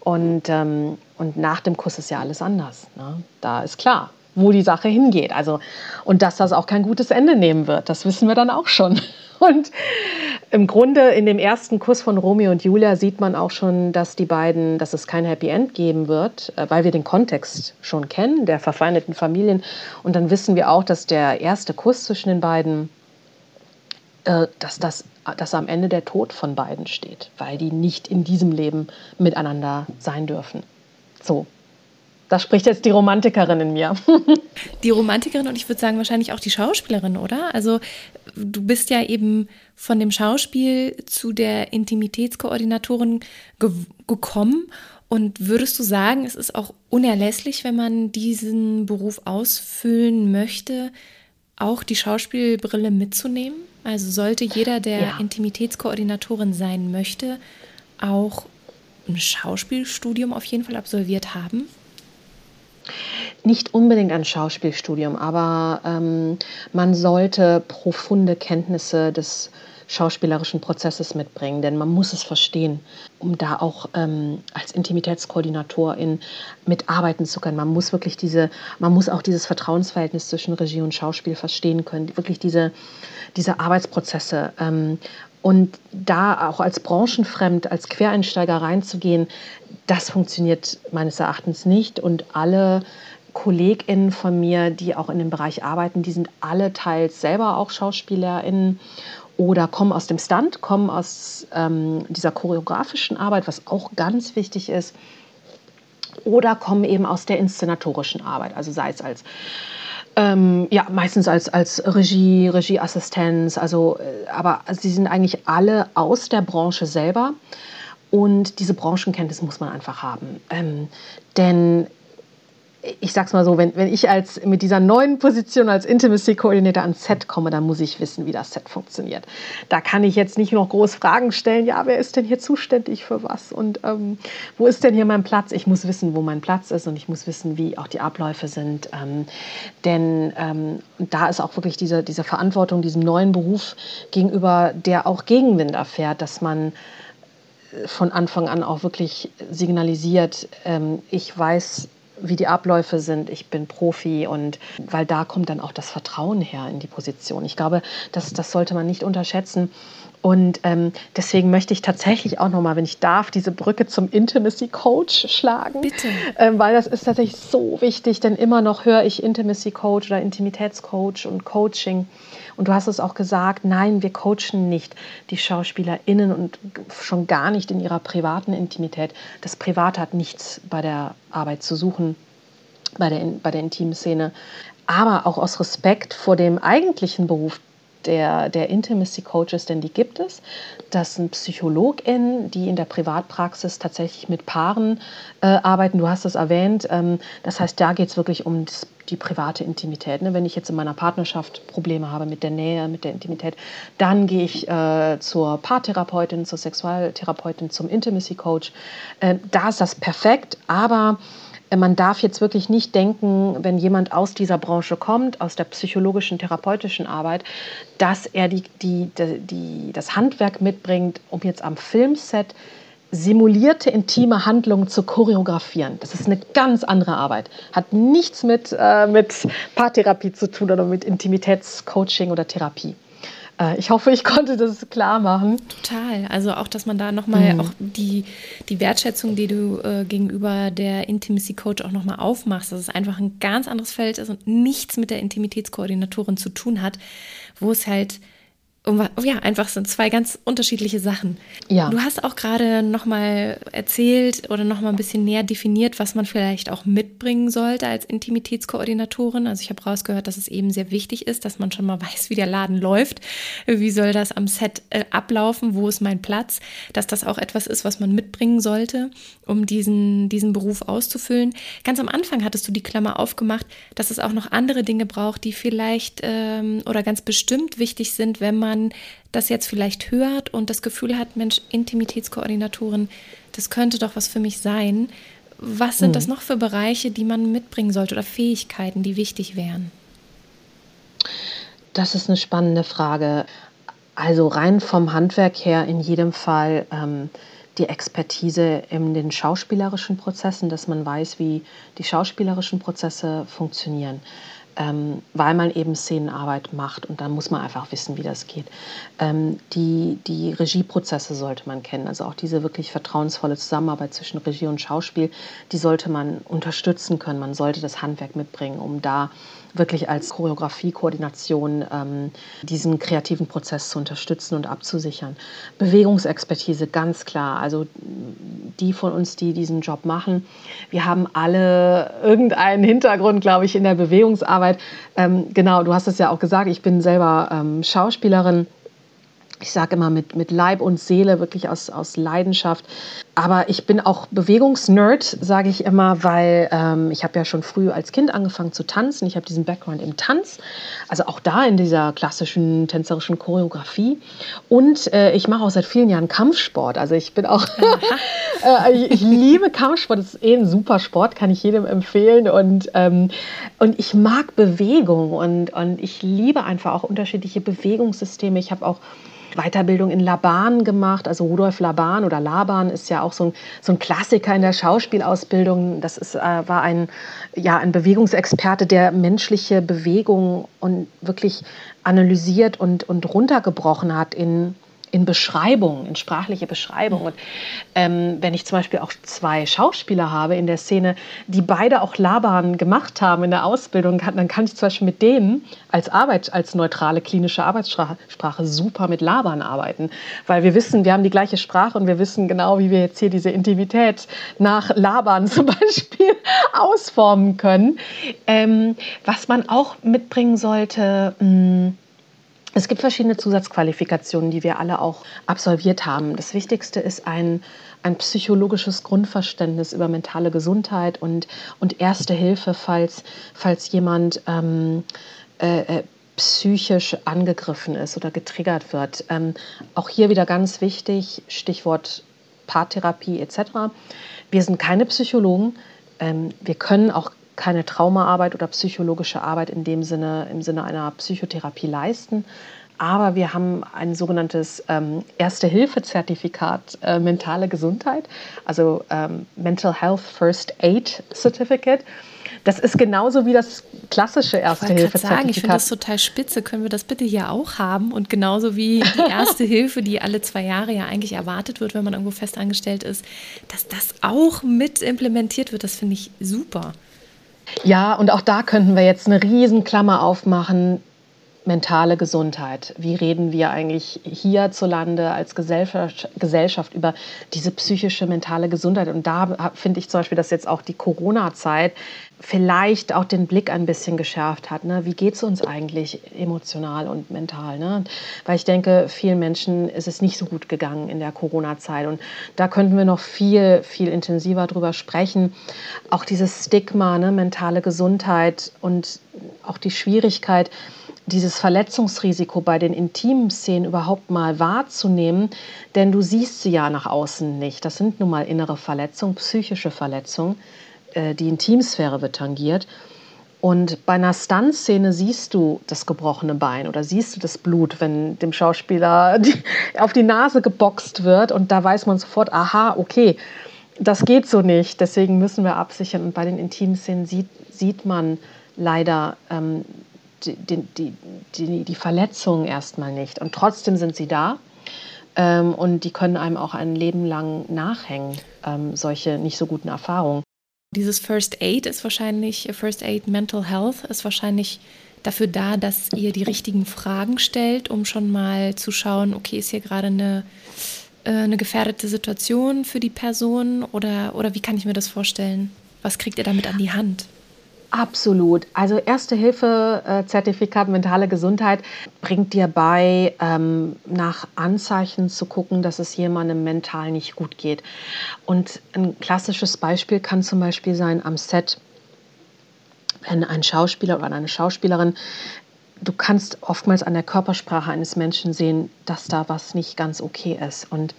Und, ähm, und nach dem Kuss ist ja alles anders. Ne? Da ist klar, wo die Sache hingeht. Also, und dass das auch kein gutes Ende nehmen wird, das wissen wir dann auch schon. Und im Grunde in dem ersten Kuss von Romeo und Julia sieht man auch schon, dass die beiden, dass es kein Happy End geben wird, äh, weil wir den Kontext schon kennen, der verfeindeten Familien. Und dann wissen wir auch, dass der erste Kuss zwischen den beiden, äh, dass, das, dass am Ende der Tod von beiden steht, weil die nicht in diesem Leben miteinander sein dürfen. So, da spricht jetzt die Romantikerin in mir. die Romantikerin und ich würde sagen wahrscheinlich auch die Schauspielerin, oder? Also du bist ja eben von dem Schauspiel zu der Intimitätskoordinatorin ge gekommen. Und würdest du sagen, es ist auch unerlässlich, wenn man diesen Beruf ausfüllen möchte, auch die Schauspielbrille mitzunehmen? Also sollte jeder, der ja. Intimitätskoordinatorin sein möchte, auch ein Schauspielstudium auf jeden Fall absolviert haben? Nicht unbedingt ein Schauspielstudium, aber ähm, man sollte profunde Kenntnisse des schauspielerischen Prozesses mitbringen, denn man muss es verstehen, um da auch ähm, als Intimitätskoordinatorin mitarbeiten zu können. Man muss wirklich diese, man muss auch dieses Vertrauensverhältnis zwischen Regie und Schauspiel verstehen können, wirklich diese, diese Arbeitsprozesse. Ähm, und da auch als branchenfremd, als Quereinsteiger reinzugehen, das funktioniert meines Erachtens nicht. Und alle KollegInnen von mir, die auch in dem Bereich arbeiten, die sind alle teils selber auch SchauspielerInnen oder kommen aus dem Stand, kommen aus ähm, dieser choreografischen Arbeit, was auch ganz wichtig ist, oder kommen eben aus der inszenatorischen Arbeit, also sei es als ähm, ja, meistens als, als Regie, Regieassistenz, also, äh, aber sie sind eigentlich alle aus der Branche selber. Und diese Branchenkenntnis muss man einfach haben. Ähm, denn ich sag's mal so, wenn, wenn ich als mit dieser neuen Position als Intimacy Coordinator ans Set komme, dann muss ich wissen, wie das Set funktioniert. Da kann ich jetzt nicht noch groß Fragen stellen, ja, wer ist denn hier zuständig für was und ähm, wo ist denn hier mein Platz? Ich muss wissen, wo mein Platz ist und ich muss wissen, wie auch die Abläufe sind. Ähm, denn ähm, da ist auch wirklich diese, diese Verantwortung diesem neuen Beruf gegenüber, der auch Gegenwind erfährt, dass man von Anfang an auch wirklich signalisiert, ähm, ich weiß, wie die Abläufe sind, ich bin Profi und weil da kommt dann auch das Vertrauen her in die Position. Ich glaube, das, das sollte man nicht unterschätzen. Und ähm, deswegen möchte ich tatsächlich auch nochmal, wenn ich darf, diese Brücke zum Intimacy Coach schlagen. Bitte. Ähm, weil das ist tatsächlich so wichtig, denn immer noch höre ich Intimacy Coach oder Intimitätscoach und Coaching. Und du hast es auch gesagt, nein, wir coachen nicht die SchauspielerInnen und schon gar nicht in ihrer privaten Intimität. Das Private hat nichts bei der Arbeit zu suchen, bei der, bei der intimen Szene. Aber auch aus Respekt vor dem eigentlichen Beruf der, der Intimacy Coaches, denn die gibt es. Das sind PsychologInnen, die in der Privatpraxis tatsächlich mit Paaren äh, arbeiten. Du hast es erwähnt. Ähm, das heißt, da geht es wirklich um das, die private Intimität. Ne? Wenn ich jetzt in meiner Partnerschaft Probleme habe mit der Nähe, mit der Intimität, dann gehe ich äh, zur Paartherapeutin, zur Sexualtherapeutin, zum Intimacy Coach. Äh, da ist das perfekt, aber man darf jetzt wirklich nicht denken, wenn jemand aus dieser Branche kommt, aus der psychologischen, therapeutischen Arbeit, dass er die, die, die, das Handwerk mitbringt, um jetzt am Filmset simulierte intime Handlungen zu choreografieren. Das ist eine ganz andere Arbeit. Hat nichts mit, äh, mit Paartherapie zu tun oder mit Intimitätscoaching oder Therapie. Äh, ich hoffe, ich konnte das klar machen. Total. Also auch, dass man da nochmal mhm. auch die, die Wertschätzung, die du äh, gegenüber der Intimacy Coach auch nochmal aufmachst, dass es einfach ein ganz anderes Feld ist und nichts mit der Intimitätskoordinatorin zu tun hat, wo es halt um, ja, einfach sind zwei ganz unterschiedliche Sachen. Ja. Du hast auch gerade nochmal erzählt oder nochmal ein bisschen näher definiert, was man vielleicht auch mitbringen sollte als Intimitätskoordinatorin. Also ich habe rausgehört, dass es eben sehr wichtig ist, dass man schon mal weiß, wie der Laden läuft. Wie soll das am Set äh, ablaufen? Wo ist mein Platz? Dass das auch etwas ist, was man mitbringen sollte, um diesen, diesen Beruf auszufüllen. Ganz am Anfang hattest du die Klammer aufgemacht, dass es auch noch andere Dinge braucht, die vielleicht ähm, oder ganz bestimmt wichtig sind, wenn man man das jetzt vielleicht hört und das Gefühl hat, Mensch, Intimitätskoordinatorin, das könnte doch was für mich sein. Was sind hm. das noch für Bereiche, die man mitbringen sollte oder Fähigkeiten, die wichtig wären? Das ist eine spannende Frage. Also rein vom Handwerk her in jedem Fall ähm, die Expertise in den schauspielerischen Prozessen, dass man weiß, wie die schauspielerischen Prozesse funktionieren ähm, weil man eben Szenenarbeit macht und dann muss man einfach wissen, wie das geht. Ähm, die, die Regieprozesse sollte man kennen, also auch diese wirklich vertrauensvolle Zusammenarbeit zwischen Regie und Schauspiel, die sollte man unterstützen können. Man sollte das Handwerk mitbringen, um da wirklich als Choreografie-Koordination ähm, diesen kreativen Prozess zu unterstützen und abzusichern. Bewegungsexpertise, ganz klar. Also die von uns, die diesen Job machen, wir haben alle irgendeinen Hintergrund, glaube ich, in der Bewegungsarbeit. Ähm, genau, du hast es ja auch gesagt, ich bin selber ähm, Schauspielerin ich sage immer mit, mit Leib und Seele, wirklich aus, aus Leidenschaft. Aber ich bin auch Bewegungsnerd, sage ich immer, weil ähm, ich habe ja schon früh als Kind angefangen zu tanzen. Ich habe diesen Background im Tanz, also auch da in dieser klassischen tänzerischen Choreografie. Und äh, ich mache auch seit vielen Jahren Kampfsport. Also ich bin auch, äh, ich, ich, liebe Kampfsport. Das ist eh ein super Sport, kann ich jedem empfehlen. Und, ähm, und ich mag Bewegung und, und ich liebe einfach auch unterschiedliche Bewegungssysteme. Ich habe auch Weiterbildung in Laban gemacht. Also Rudolf Laban oder Laban ist ja auch so ein, so ein Klassiker in der Schauspielausbildung. Das ist, äh, war ein, ja, ein Bewegungsexperte, der menschliche Bewegung und wirklich analysiert und, und runtergebrochen hat in in Beschreibung, in sprachliche Beschreibung. Und ähm, wenn ich zum Beispiel auch zwei Schauspieler habe in der Szene, die beide auch Laban gemacht haben in der Ausbildung, dann kann ich zum Beispiel mit denen als Arbeit, als neutrale klinische Arbeitssprache super mit Laban arbeiten, weil wir wissen, wir haben die gleiche Sprache und wir wissen genau, wie wir jetzt hier diese Intimität nach Laban zum Beispiel ausformen können. Ähm, was man auch mitbringen sollte, mh, hm, es gibt verschiedene Zusatzqualifikationen, die wir alle auch absolviert haben. Das Wichtigste ist ein, ein psychologisches Grundverständnis über mentale Gesundheit und, und erste Hilfe, falls, falls jemand ähm, äh, äh psychisch angegriffen ist oder getriggert wird. Ähm, auch hier wieder ganz wichtig, Stichwort Paartherapie etc. Wir sind keine Psychologen. Ähm, wir können auch keine Traumaarbeit oder psychologische Arbeit in dem Sinne, im Sinne einer Psychotherapie leisten. Aber wir haben ein sogenanntes ähm, Erste-Hilfe-Zertifikat äh, mentale Gesundheit, also ähm, Mental Health First Aid Certificate. Das ist genauso wie das klassische Erste-Hilfe-Zertifikat. Ich finde das total spitze. Können wir das bitte hier auch haben? Und genauso wie die Erste Hilfe, die alle zwei Jahre ja eigentlich erwartet wird, wenn man irgendwo festangestellt ist, dass das auch mit implementiert wird, das finde ich super. Ja, und auch da könnten wir jetzt eine Riesenklammer aufmachen mentale Gesundheit. Wie reden wir eigentlich hierzulande als Gesellschaft, Gesellschaft über diese psychische mentale Gesundheit? Und da finde ich zum Beispiel, dass jetzt auch die Corona-Zeit vielleicht auch den Blick ein bisschen geschärft hat. Ne? Wie geht es uns eigentlich emotional und mental? Ne? Weil ich denke, vielen Menschen ist es nicht so gut gegangen in der Corona-Zeit. Und da könnten wir noch viel, viel intensiver drüber sprechen. Auch dieses Stigma, ne? mentale Gesundheit und auch die Schwierigkeit, dieses Verletzungsrisiko bei den intimen Szenen überhaupt mal wahrzunehmen, denn du siehst sie ja nach außen nicht. Das sind nun mal innere Verletzungen, psychische Verletzungen. Äh, die Intimsphäre wird tangiert. Und bei einer Stuntszene siehst du das gebrochene Bein oder siehst du das Blut, wenn dem Schauspieler die, auf die Nase geboxt wird. Und da weiß man sofort, aha, okay, das geht so nicht. Deswegen müssen wir absichern. Und bei den Intimszenen sieht, sieht man leider ähm, die, die, die, die Verletzungen erstmal nicht. Und trotzdem sind sie da. Ähm, und die können einem auch ein Leben lang nachhängen, ähm, solche nicht so guten Erfahrungen. Dieses First Aid ist wahrscheinlich, First Aid Mental Health ist wahrscheinlich dafür da, dass ihr die richtigen Fragen stellt, um schon mal zu schauen, okay, ist hier gerade eine, äh, eine gefährdete Situation für die Person oder, oder wie kann ich mir das vorstellen? Was kriegt ihr damit an die Hand? Absolut. Also Erste-Hilfe-Zertifikat mentale Gesundheit bringt dir bei, ähm, nach Anzeichen zu gucken, dass es jemandem mental nicht gut geht. Und ein klassisches Beispiel kann zum Beispiel sein am Set, wenn ein Schauspieler oder eine Schauspielerin du kannst oftmals an der Körpersprache eines Menschen sehen, dass da was nicht ganz okay ist. Und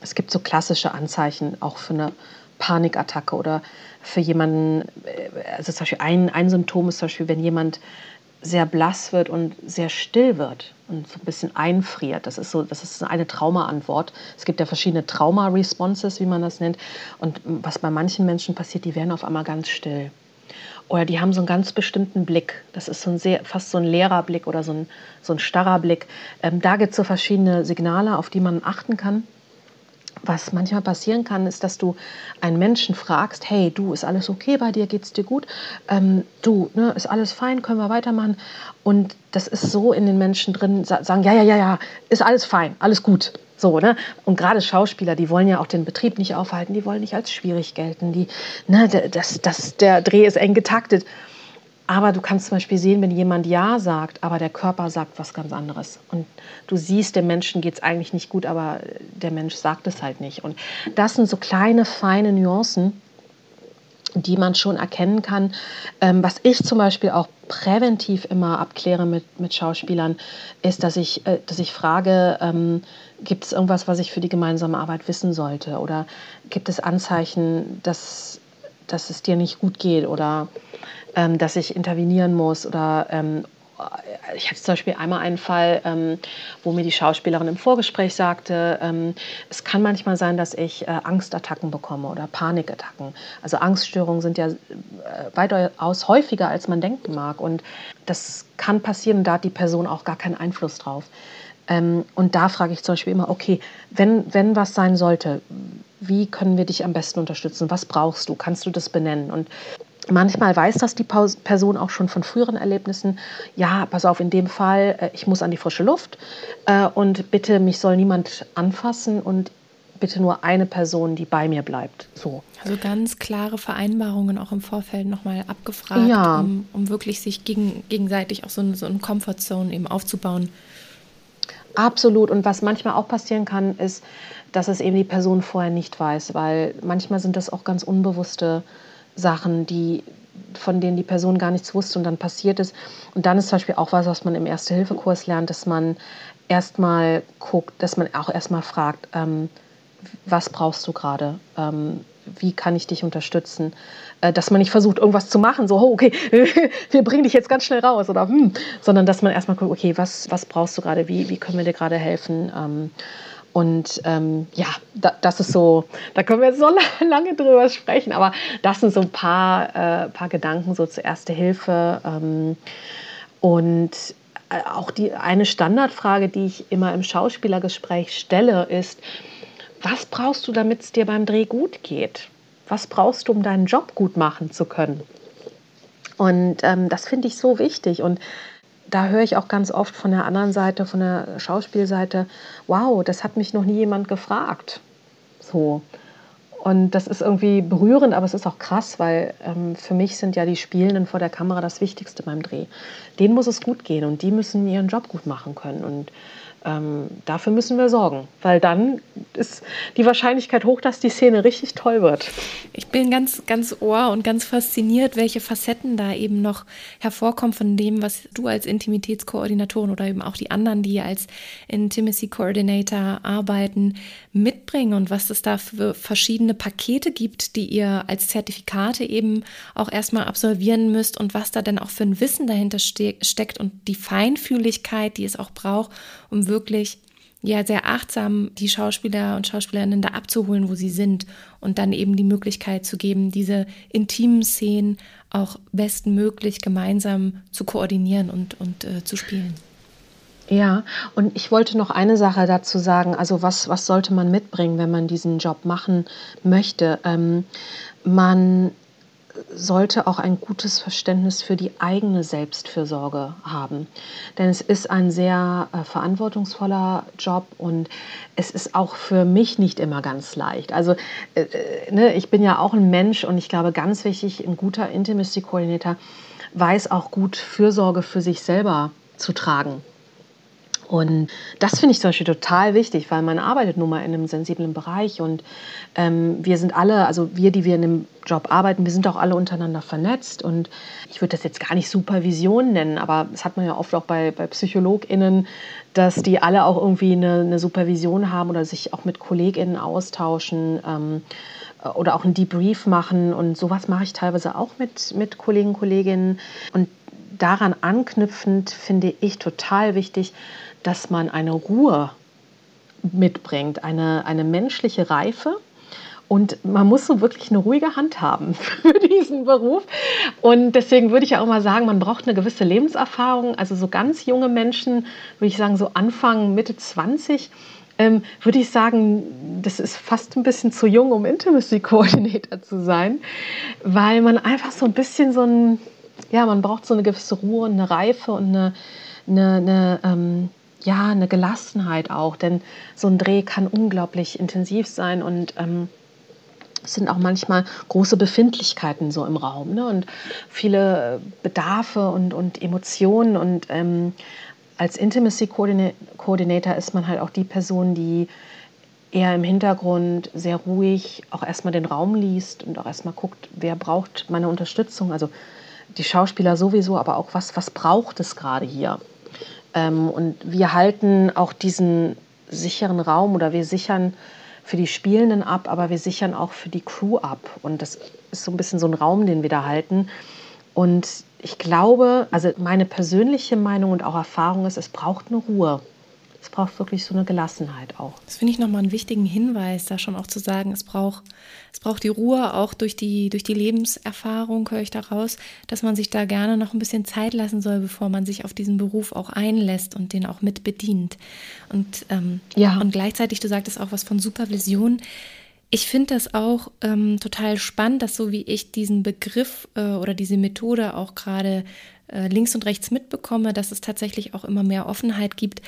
es gibt so klassische Anzeichen auch für eine Panikattacke oder für jemanden, äh, also zum Beispiel ein, ein Symptom ist zum Beispiel, wenn jemand sehr blass wird und sehr still wird und so ein bisschen einfriert. Das ist so, das ist eine Traumaantwort. Es gibt ja verschiedene Trauma-Responses, wie man das nennt. Und was bei manchen Menschen passiert, die werden auf einmal ganz still. Oder die haben so einen ganz bestimmten Blick. Das ist so ein sehr, fast so ein leerer Blick oder so ein, so ein starrer Blick. Ähm, da gibt es so verschiedene Signale, auf die man achten kann was manchmal passieren kann, ist, dass du einen Menschen fragst, hey, du, ist alles okay bei dir, geht's dir gut? Ähm, du, ne, ist alles fein, können wir weitermachen? Und das ist so in den Menschen drin, sagen, ja, ja, ja, ja, ist alles fein, alles gut. So, ne? Und gerade Schauspieler, die wollen ja auch den Betrieb nicht aufhalten, die wollen nicht als schwierig gelten. Die, ne, das, das, der Dreh ist eng getaktet. Aber du kannst zum Beispiel sehen, wenn jemand Ja sagt, aber der Körper sagt was ganz anderes. Und du siehst, dem Menschen geht es eigentlich nicht gut, aber der Mensch sagt es halt nicht. Und das sind so kleine, feine Nuancen, die man schon erkennen kann. Ähm, was ich zum Beispiel auch präventiv immer abkläre mit, mit Schauspielern, ist, dass ich, äh, dass ich frage, ähm, gibt es irgendwas, was ich für die gemeinsame Arbeit wissen sollte? Oder gibt es Anzeichen, dass, dass es dir nicht gut geht? Oder ähm, dass ich intervenieren muss oder ähm, ich hatte zum Beispiel einmal einen Fall, ähm, wo mir die Schauspielerin im Vorgespräch sagte, ähm, es kann manchmal sein, dass ich äh, Angstattacken bekomme oder Panikattacken. Also Angststörungen sind ja äh, weitaus häufiger, als man denken mag. Und das kann passieren, da hat die Person auch gar keinen Einfluss drauf. Ähm, und da frage ich zum Beispiel immer, okay, wenn, wenn was sein sollte, wie können wir dich am besten unterstützen? Was brauchst du? Kannst du das benennen? Und Manchmal weiß das die Person auch schon von früheren Erlebnissen. Ja, pass auf, in dem Fall, äh, ich muss an die frische Luft äh, und bitte, mich soll niemand anfassen und bitte nur eine Person, die bei mir bleibt. So. Also ganz klare Vereinbarungen auch im Vorfeld nochmal abgefragt, ja. um, um, wirklich sich gegen, gegenseitig auch so eine, so eine Comfortzone eben aufzubauen. Absolut. Und was manchmal auch passieren kann, ist, dass es eben die Person vorher nicht weiß, weil manchmal sind das auch ganz unbewusste Sachen, die, von denen die Person gar nichts wusste und dann passiert ist. Und dann ist zum Beispiel auch was, was man im Erste-Hilfe-Kurs lernt, dass man erstmal guckt, dass man auch erstmal fragt, ähm, was brauchst du gerade? Ähm, wie kann ich dich unterstützen? Äh, dass man nicht versucht, irgendwas zu machen, so, oh, okay, wir bringen dich jetzt ganz schnell raus, oder, hm, sondern dass man erstmal guckt, okay, was, was brauchst du gerade, wie, wie können wir dir gerade helfen? Ähm, und ähm, ja, da, das ist so, da können wir jetzt so lange drüber sprechen, aber das sind so ein paar, äh, paar Gedanken so zur Erste Hilfe. Ähm, und äh, auch die eine Standardfrage, die ich immer im Schauspielergespräch stelle, ist, was brauchst du, damit es dir beim Dreh gut geht? Was brauchst du, um deinen Job gut machen zu können? Und ähm, das finde ich so wichtig. Und da höre ich auch ganz oft von der anderen Seite, von der Schauspielseite, wow, das hat mich noch nie jemand gefragt. So. Und das ist irgendwie berührend, aber es ist auch krass, weil ähm, für mich sind ja die Spielenden vor der Kamera das Wichtigste beim Dreh. Denen muss es gut gehen und die müssen ihren Job gut machen können. Und ähm, dafür müssen wir sorgen, weil dann ist die Wahrscheinlichkeit hoch, dass die Szene richtig toll wird. Ich bin ganz, ganz ohr und ganz fasziniert, welche Facetten da eben noch hervorkommen von dem, was du als Intimitätskoordinatorin oder eben auch die anderen, die als Intimacy Coordinator arbeiten, mitbringen und was es da für verschiedene Pakete gibt, die ihr als Zertifikate eben auch erstmal absolvieren müsst und was da denn auch für ein Wissen dahinter ste steckt und die Feinfühligkeit, die es auch braucht, um wirklich ja sehr achtsam die Schauspieler und Schauspielerinnen da abzuholen, wo sie sind und dann eben die Möglichkeit zu geben, diese intimen Szenen auch bestmöglich gemeinsam zu koordinieren und, und äh, zu spielen. Ja, und ich wollte noch eine Sache dazu sagen. Also was, was sollte man mitbringen, wenn man diesen Job machen möchte? Ähm, man sollte auch ein gutes Verständnis für die eigene Selbstfürsorge haben. Denn es ist ein sehr äh, verantwortungsvoller Job und es ist auch für mich nicht immer ganz leicht. Also äh, äh, ne, ich bin ja auch ein Mensch und ich glaube ganz wichtig, ein guter Intimacy Coordinator weiß auch gut Fürsorge für sich selber zu tragen. Und das finde ich zum Beispiel total wichtig, weil man arbeitet nun mal in einem sensiblen Bereich und ähm, wir sind alle, also wir, die wir in einem Job arbeiten, wir sind auch alle untereinander vernetzt und ich würde das jetzt gar nicht Supervision nennen, aber das hat man ja oft auch bei, bei PsychologInnen, dass die alle auch irgendwie eine, eine Supervision haben oder sich auch mit KollegInnen austauschen ähm, oder auch einen Debrief machen und sowas mache ich teilweise auch mit, mit Kollegen, Kolleginnen. Und daran anknüpfend finde ich total wichtig, dass man eine Ruhe mitbringt, eine, eine menschliche Reife. Und man muss so wirklich eine ruhige Hand haben für diesen Beruf. Und deswegen würde ich ja auch mal sagen, man braucht eine gewisse Lebenserfahrung. Also so ganz junge Menschen, würde ich sagen, so Anfang, Mitte 20, ähm, würde ich sagen, das ist fast ein bisschen zu jung, um Intimacy Coordinator zu sein, weil man einfach so ein bisschen so ein, ja, man braucht so eine gewisse Ruhe und eine Reife und eine, eine, eine ähm, ja, eine Gelassenheit auch, denn so ein Dreh kann unglaublich intensiv sein und ähm, es sind auch manchmal große Befindlichkeiten so im Raum ne? und viele Bedarfe und, und Emotionen und ähm, als Intimacy Coordinator ist man halt auch die Person, die eher im Hintergrund sehr ruhig auch erstmal den Raum liest und auch erstmal guckt, wer braucht meine Unterstützung. Also die Schauspieler sowieso, aber auch was, was braucht es gerade hier? Ähm, und wir halten auch diesen sicheren Raum oder wir sichern für die Spielenden ab, aber wir sichern auch für die Crew ab. Und das ist so ein bisschen so ein Raum, den wir da halten. Und ich glaube, also meine persönliche Meinung und auch Erfahrung ist, es braucht eine Ruhe es braucht wirklich so eine Gelassenheit auch. Das finde ich nochmal einen wichtigen Hinweis, da schon auch zu sagen, es braucht, es braucht die Ruhe auch durch die, durch die Lebenserfahrung, höre ich daraus, dass man sich da gerne noch ein bisschen Zeit lassen soll, bevor man sich auf diesen Beruf auch einlässt und den auch mit bedient. Und, ähm, ja. und gleichzeitig, du sagtest auch was von Supervision. Ich finde das auch ähm, total spannend, dass so wie ich diesen Begriff äh, oder diese Methode auch gerade äh, links und rechts mitbekomme, dass es tatsächlich auch immer mehr Offenheit gibt,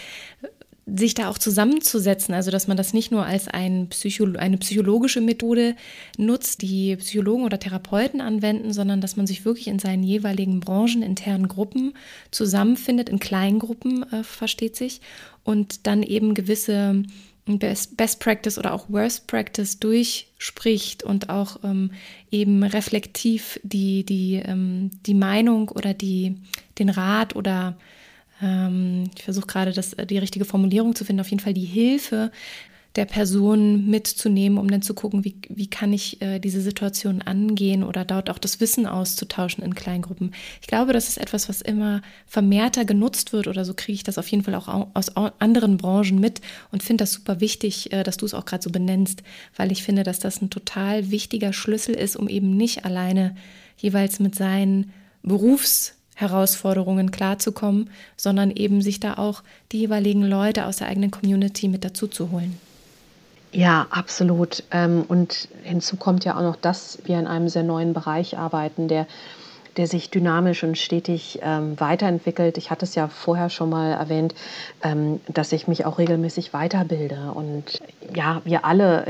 sich da auch zusammenzusetzen, also dass man das nicht nur als ein Psycho eine psychologische Methode nutzt, die Psychologen oder Therapeuten anwenden, sondern dass man sich wirklich in seinen jeweiligen brancheninternen Gruppen zusammenfindet, in Kleingruppen äh, versteht sich, und dann eben gewisse Best, Best Practice oder auch Worst Practice durchspricht und auch ähm, eben reflektiv die, die, ähm, die Meinung oder die, den Rat oder ähm, ich versuche gerade das, die richtige Formulierung zu finden, auf jeden Fall die Hilfe der Person mitzunehmen, um dann zu gucken, wie, wie kann ich äh, diese Situation angehen oder dort auch das Wissen auszutauschen in Kleingruppen. Ich glaube, das ist etwas, was immer vermehrter genutzt wird oder so kriege ich das auf jeden Fall auch aus anderen Branchen mit und finde das super wichtig, äh, dass du es auch gerade so benennst, weil ich finde, dass das ein total wichtiger Schlüssel ist, um eben nicht alleine jeweils mit seinen Berufs Herausforderungen klarzukommen, sondern eben sich da auch die jeweiligen Leute aus der eigenen Community mit dazu zu holen. Ja, absolut. Ähm, und hinzu kommt ja auch noch, dass wir in einem sehr neuen Bereich arbeiten, der, der sich dynamisch und stetig ähm, weiterentwickelt. Ich hatte es ja vorher schon mal erwähnt, ähm, dass ich mich auch regelmäßig weiterbilde. Und ja, wir alle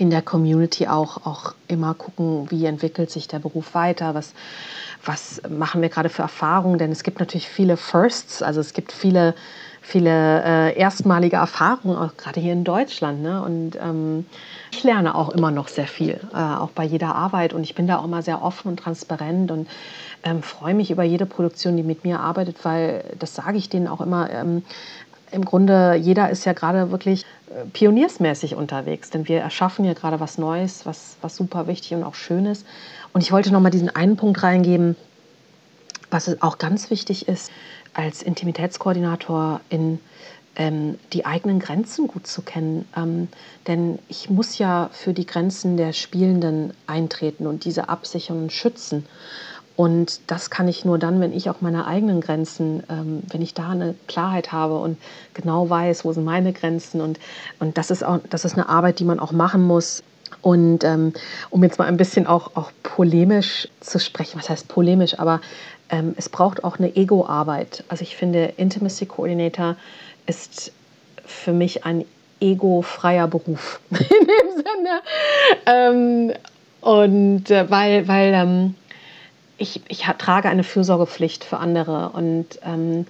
in der Community auch, auch immer gucken, wie entwickelt sich der Beruf weiter, was, was machen wir gerade für Erfahrungen, denn es gibt natürlich viele Firsts, also es gibt viele viele äh, erstmalige Erfahrungen, auch gerade hier in Deutschland. Ne? Und ähm, ich lerne auch immer noch sehr viel, äh, auch bei jeder Arbeit. Und ich bin da auch immer sehr offen und transparent und ähm, freue mich über jede Produktion, die mit mir arbeitet, weil das sage ich denen auch immer. Ähm, im Grunde, jeder ist ja gerade wirklich äh, pioniersmäßig unterwegs, denn wir erschaffen ja gerade was Neues, was, was super wichtig und auch schön ist. Und ich wollte noch mal diesen einen Punkt reingeben, was auch ganz wichtig ist als Intimitätskoordinator in ähm, die eigenen Grenzen gut zu kennen. Ähm, denn ich muss ja für die Grenzen der Spielenden eintreten und diese absichern und schützen. Und das kann ich nur dann, wenn ich auch meine eigenen Grenzen, ähm, wenn ich da eine Klarheit habe und genau weiß, wo sind meine Grenzen. Und, und das, ist auch, das ist eine Arbeit, die man auch machen muss. Und ähm, um jetzt mal ein bisschen auch, auch polemisch zu sprechen, was heißt polemisch, aber ähm, es braucht auch eine Ego-Arbeit. Also ich finde, Intimacy Coordinator ist für mich ein ego-freier Beruf in dem Sinne. Ähm, und äh, weil, weil ähm, ich, ich trage eine Fürsorgepflicht für andere und ähm,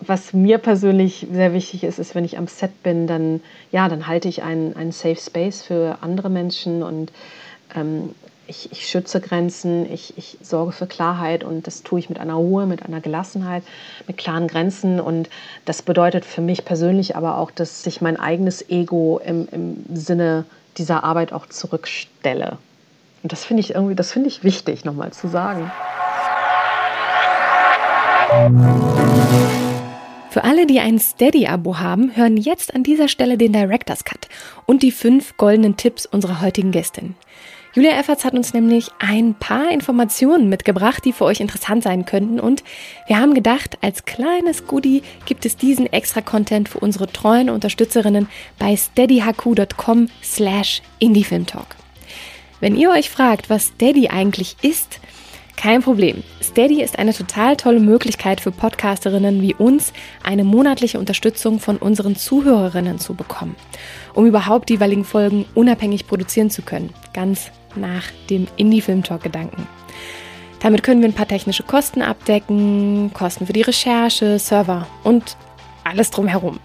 was mir persönlich sehr wichtig ist, ist, wenn ich am Set bin, dann ja, dann halte ich einen, einen Safe Space für andere Menschen und ähm, ich, ich schütze Grenzen, ich, ich sorge für Klarheit und das tue ich mit einer Ruhe, mit einer Gelassenheit, mit klaren Grenzen. Und das bedeutet für mich persönlich aber auch, dass ich mein eigenes Ego im, im Sinne dieser Arbeit auch zurückstelle. Und das finde ich irgendwie, das finde ich wichtig, nochmal zu sagen. Für alle, die ein Steady-Abo haben, hören jetzt an dieser Stelle den Director's Cut und die fünf goldenen Tipps unserer heutigen Gästin. Julia Efferts hat uns nämlich ein paar Informationen mitgebracht, die für euch interessant sein könnten. Und wir haben gedacht, als kleines Goodie gibt es diesen extra Content für unsere treuen Unterstützerinnen bei steadyhq.com slash indiefilmtalk. Wenn ihr euch fragt, was Steady eigentlich ist, kein Problem. Steady ist eine total tolle Möglichkeit für Podcasterinnen wie uns, eine monatliche Unterstützung von unseren Zuhörerinnen zu bekommen, um überhaupt die jeweiligen Folgen unabhängig produzieren zu können, ganz nach dem Indie-Film-Talk-Gedanken. Damit können wir ein paar technische Kosten abdecken, Kosten für die Recherche, Server und alles drumherum.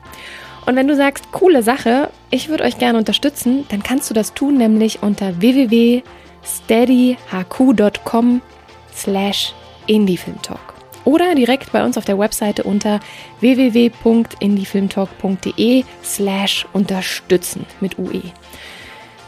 Und wenn du sagst, coole Sache, ich würde euch gerne unterstützen, dann kannst du das tun, nämlich unter www.steadyhq.com slash indiefilmtalk oder direkt bei uns auf der Webseite unter www.indiefilmtalk.de slash unterstützen mit UE.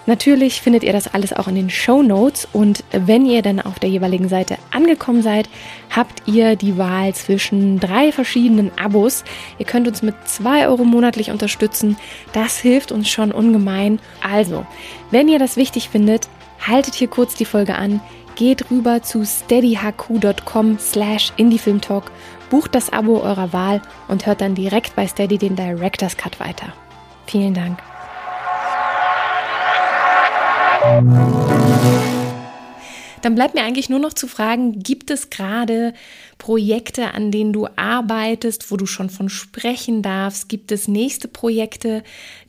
Natürlich findet ihr das alles auch in den Show Notes und wenn ihr dann auf der jeweiligen Seite angekommen seid, habt ihr die Wahl zwischen drei verschiedenen Abos. Ihr könnt uns mit zwei Euro monatlich unterstützen. Das hilft uns schon ungemein. Also, wenn ihr das wichtig findet, haltet hier kurz die Folge an geht rüber zu steadyhq.com slash indiefilmtalk, bucht das Abo eurer Wahl und hört dann direkt bei Steady den Director's Cut weiter. Vielen Dank. Dann bleibt mir eigentlich nur noch zu fragen, gibt es gerade Projekte, an denen du arbeitest, wo du schon von sprechen darfst? Gibt es nächste Projekte,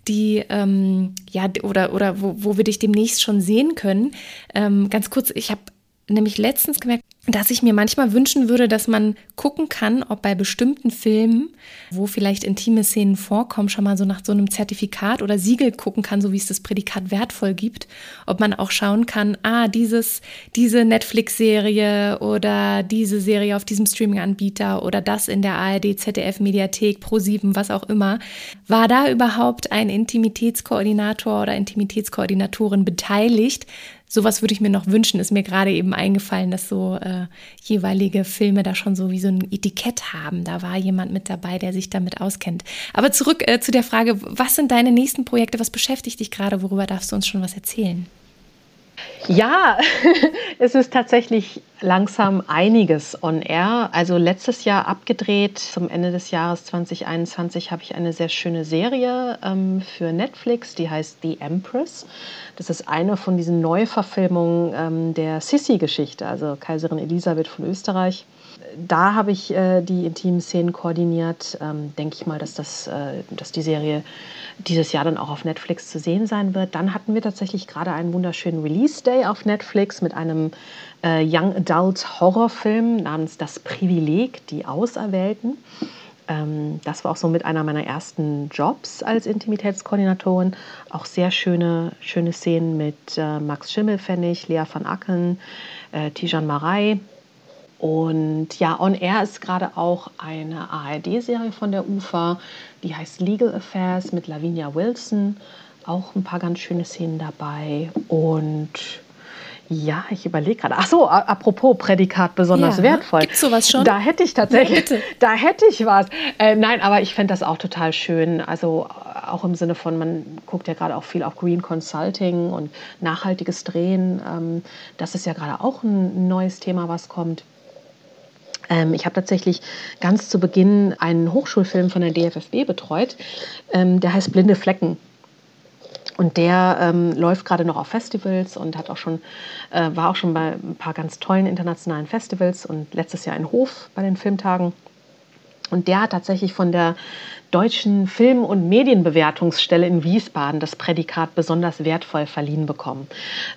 die, ähm, ja, oder, oder wo, wo wir dich demnächst schon sehen können? Ähm, ganz kurz, ich habe nämlich letztens gemerkt, dass ich mir manchmal wünschen würde, dass man gucken kann, ob bei bestimmten Filmen, wo vielleicht intime Szenen vorkommen, schon mal so nach so einem Zertifikat oder Siegel gucken kann, so wie es das Prädikat wertvoll gibt, ob man auch schauen kann, ah, dieses, diese Netflix-Serie oder diese Serie auf diesem Streaming-Anbieter oder das in der ARD, ZDF, Mediathek, Pro7, was auch immer, war da überhaupt ein Intimitätskoordinator oder Intimitätskoordinatorin beteiligt? Sowas würde ich mir noch wünschen. Ist mir gerade eben eingefallen, dass so äh, jeweilige Filme da schon so wie so ein Etikett haben. Da war jemand mit dabei, der sich damit auskennt. Aber zurück äh, zu der Frage, was sind deine nächsten Projekte? Was beschäftigt dich gerade? Worüber darfst du uns schon was erzählen? Ja, es ist tatsächlich langsam einiges on air. Also letztes Jahr abgedreht, zum Ende des Jahres 2021 habe ich eine sehr schöne Serie ähm, für Netflix, die heißt The Empress. Das ist eine von diesen Neuverfilmungen ähm, der Sissi-Geschichte, also Kaiserin Elisabeth von Österreich. Da habe ich äh, die intimen Szenen koordiniert. Ähm, denke ich mal, dass, das, äh, dass die Serie dieses Jahr dann auch auf Netflix zu sehen sein wird. Dann hatten wir tatsächlich gerade einen wunderschönen Release Day auf Netflix mit einem äh, Young Adult Horrorfilm namens Das Privileg, die Auserwählten. Ähm, das war auch so mit einer meiner ersten Jobs als Intimitätskoordinatorin. Auch sehr schöne, schöne Szenen mit äh, Max Schimmelfennig, Lea van Acken, äh, Tijan Marei. Und ja, On Air ist gerade auch eine ARD-Serie von der UFA, die heißt Legal Affairs mit Lavinia Wilson. Auch ein paar ganz schöne Szenen dabei. Und ja, ich überlege gerade. Ach so, apropos Prädikat besonders ja, wertvoll. Gibt sowas schon? Da hätte ich tatsächlich, ja, da hätte ich was. Äh, nein, aber ich fände das auch total schön. Also auch im Sinne von, man guckt ja gerade auch viel auf Green Consulting und nachhaltiges Drehen. Ähm, das ist ja gerade auch ein neues Thema, was kommt. Ähm, ich habe tatsächlich ganz zu Beginn einen Hochschulfilm von der DFFB betreut. Ähm, der heißt Blinde Flecken. Und der ähm, läuft gerade noch auf Festivals und hat auch schon, äh, war auch schon bei ein paar ganz tollen internationalen Festivals und letztes Jahr in Hof bei den Filmtagen. Und der hat tatsächlich von der Deutschen Film- und Medienbewertungsstelle in Wiesbaden das Prädikat besonders wertvoll verliehen bekommen.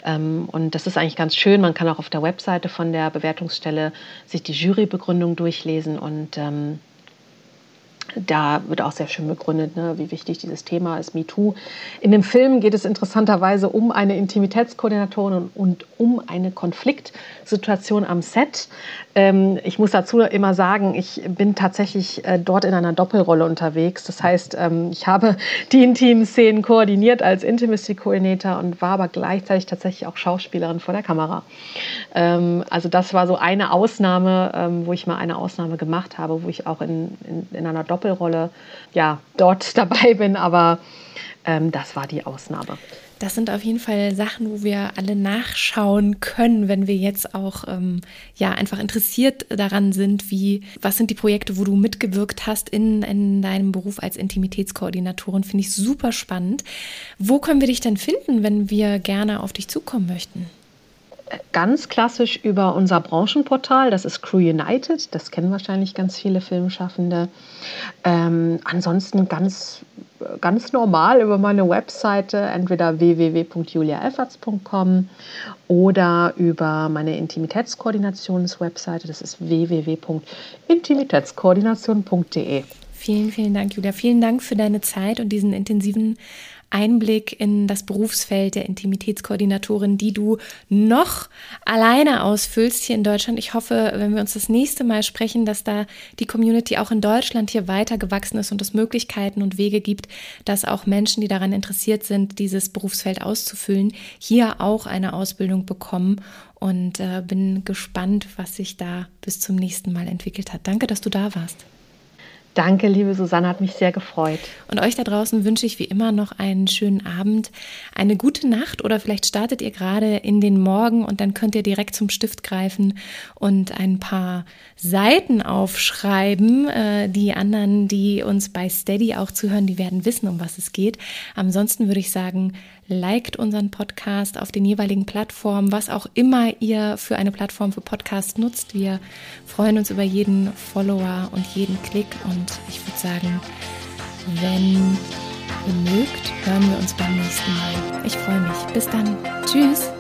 Ähm, und das ist eigentlich ganz schön. Man kann auch auf der Webseite von der Bewertungsstelle sich die Jurybegründung durchlesen und ähm, da wird auch sehr schön begründet, ne, wie wichtig dieses Thema ist, MeToo. In dem Film geht es interessanterweise um eine Intimitätskoordinatorin und, um eine Konfliktsituation am Set. Ähm, ich muss dazu immer sagen, ich bin tatsächlich äh, dort in einer Doppelrolle unterwegs. Das heißt, ähm, ich habe die intimen Szenen koordiniert als Intimacy Coordinator und war aber gleichzeitig tatsächlich auch Schauspielerin vor der Kamera. Ähm, also das war so eine Ausnahme, ähm, wo ich mal eine Ausnahme gemacht habe, wo ich auch in, in, in einer Doppelrolle Doppelrolle ja, dort dabei bin, aber ähm, das war die Ausnahme. Das sind auf jeden Fall Sachen, wo wir alle nachschauen können, wenn wir jetzt auch ähm, ja einfach interessiert daran sind, wie was sind die Projekte, wo du mitgewirkt hast in, in deinem Beruf als Intimitätskoordinatorin. Finde ich super spannend. Wo können wir dich denn finden, wenn wir gerne auf dich zukommen möchten? Ganz klassisch über unser Branchenportal, das ist Crew United, das kennen wahrscheinlich ganz viele Filmschaffende. Ähm, ansonsten ganz, ganz normal über meine Webseite, entweder www.juliaefferts.com oder über meine Intimitätskoordinationswebseite, das ist www.intimitätskoordination.de. Vielen, vielen Dank, Julia. Vielen Dank für deine Zeit und diesen intensiven Einblick in das Berufsfeld der Intimitätskoordinatorin, die du noch alleine ausfüllst hier in Deutschland. Ich hoffe, wenn wir uns das nächste Mal sprechen, dass da die Community auch in Deutschland hier weiter gewachsen ist und es Möglichkeiten und Wege gibt, dass auch Menschen, die daran interessiert sind, dieses Berufsfeld auszufüllen, hier auch eine Ausbildung bekommen und äh, bin gespannt, was sich da bis zum nächsten Mal entwickelt hat. Danke, dass du da warst. Danke, liebe Susanne, hat mich sehr gefreut. Und euch da draußen wünsche ich wie immer noch einen schönen Abend, eine gute Nacht oder vielleicht startet ihr gerade in den Morgen und dann könnt ihr direkt zum Stift greifen und ein paar Seiten aufschreiben. Äh, die anderen, die uns bei Steady auch zuhören, die werden wissen, um was es geht. Ansonsten würde ich sagen, liked unseren Podcast auf den jeweiligen Plattformen, was auch immer ihr für eine Plattform für Podcast nutzt. Wir freuen uns über jeden Follower und jeden Klick und ich würde sagen, wenn ihr mögt, hören wir uns beim nächsten Mal. Ich freue mich. Bis dann. Tschüss.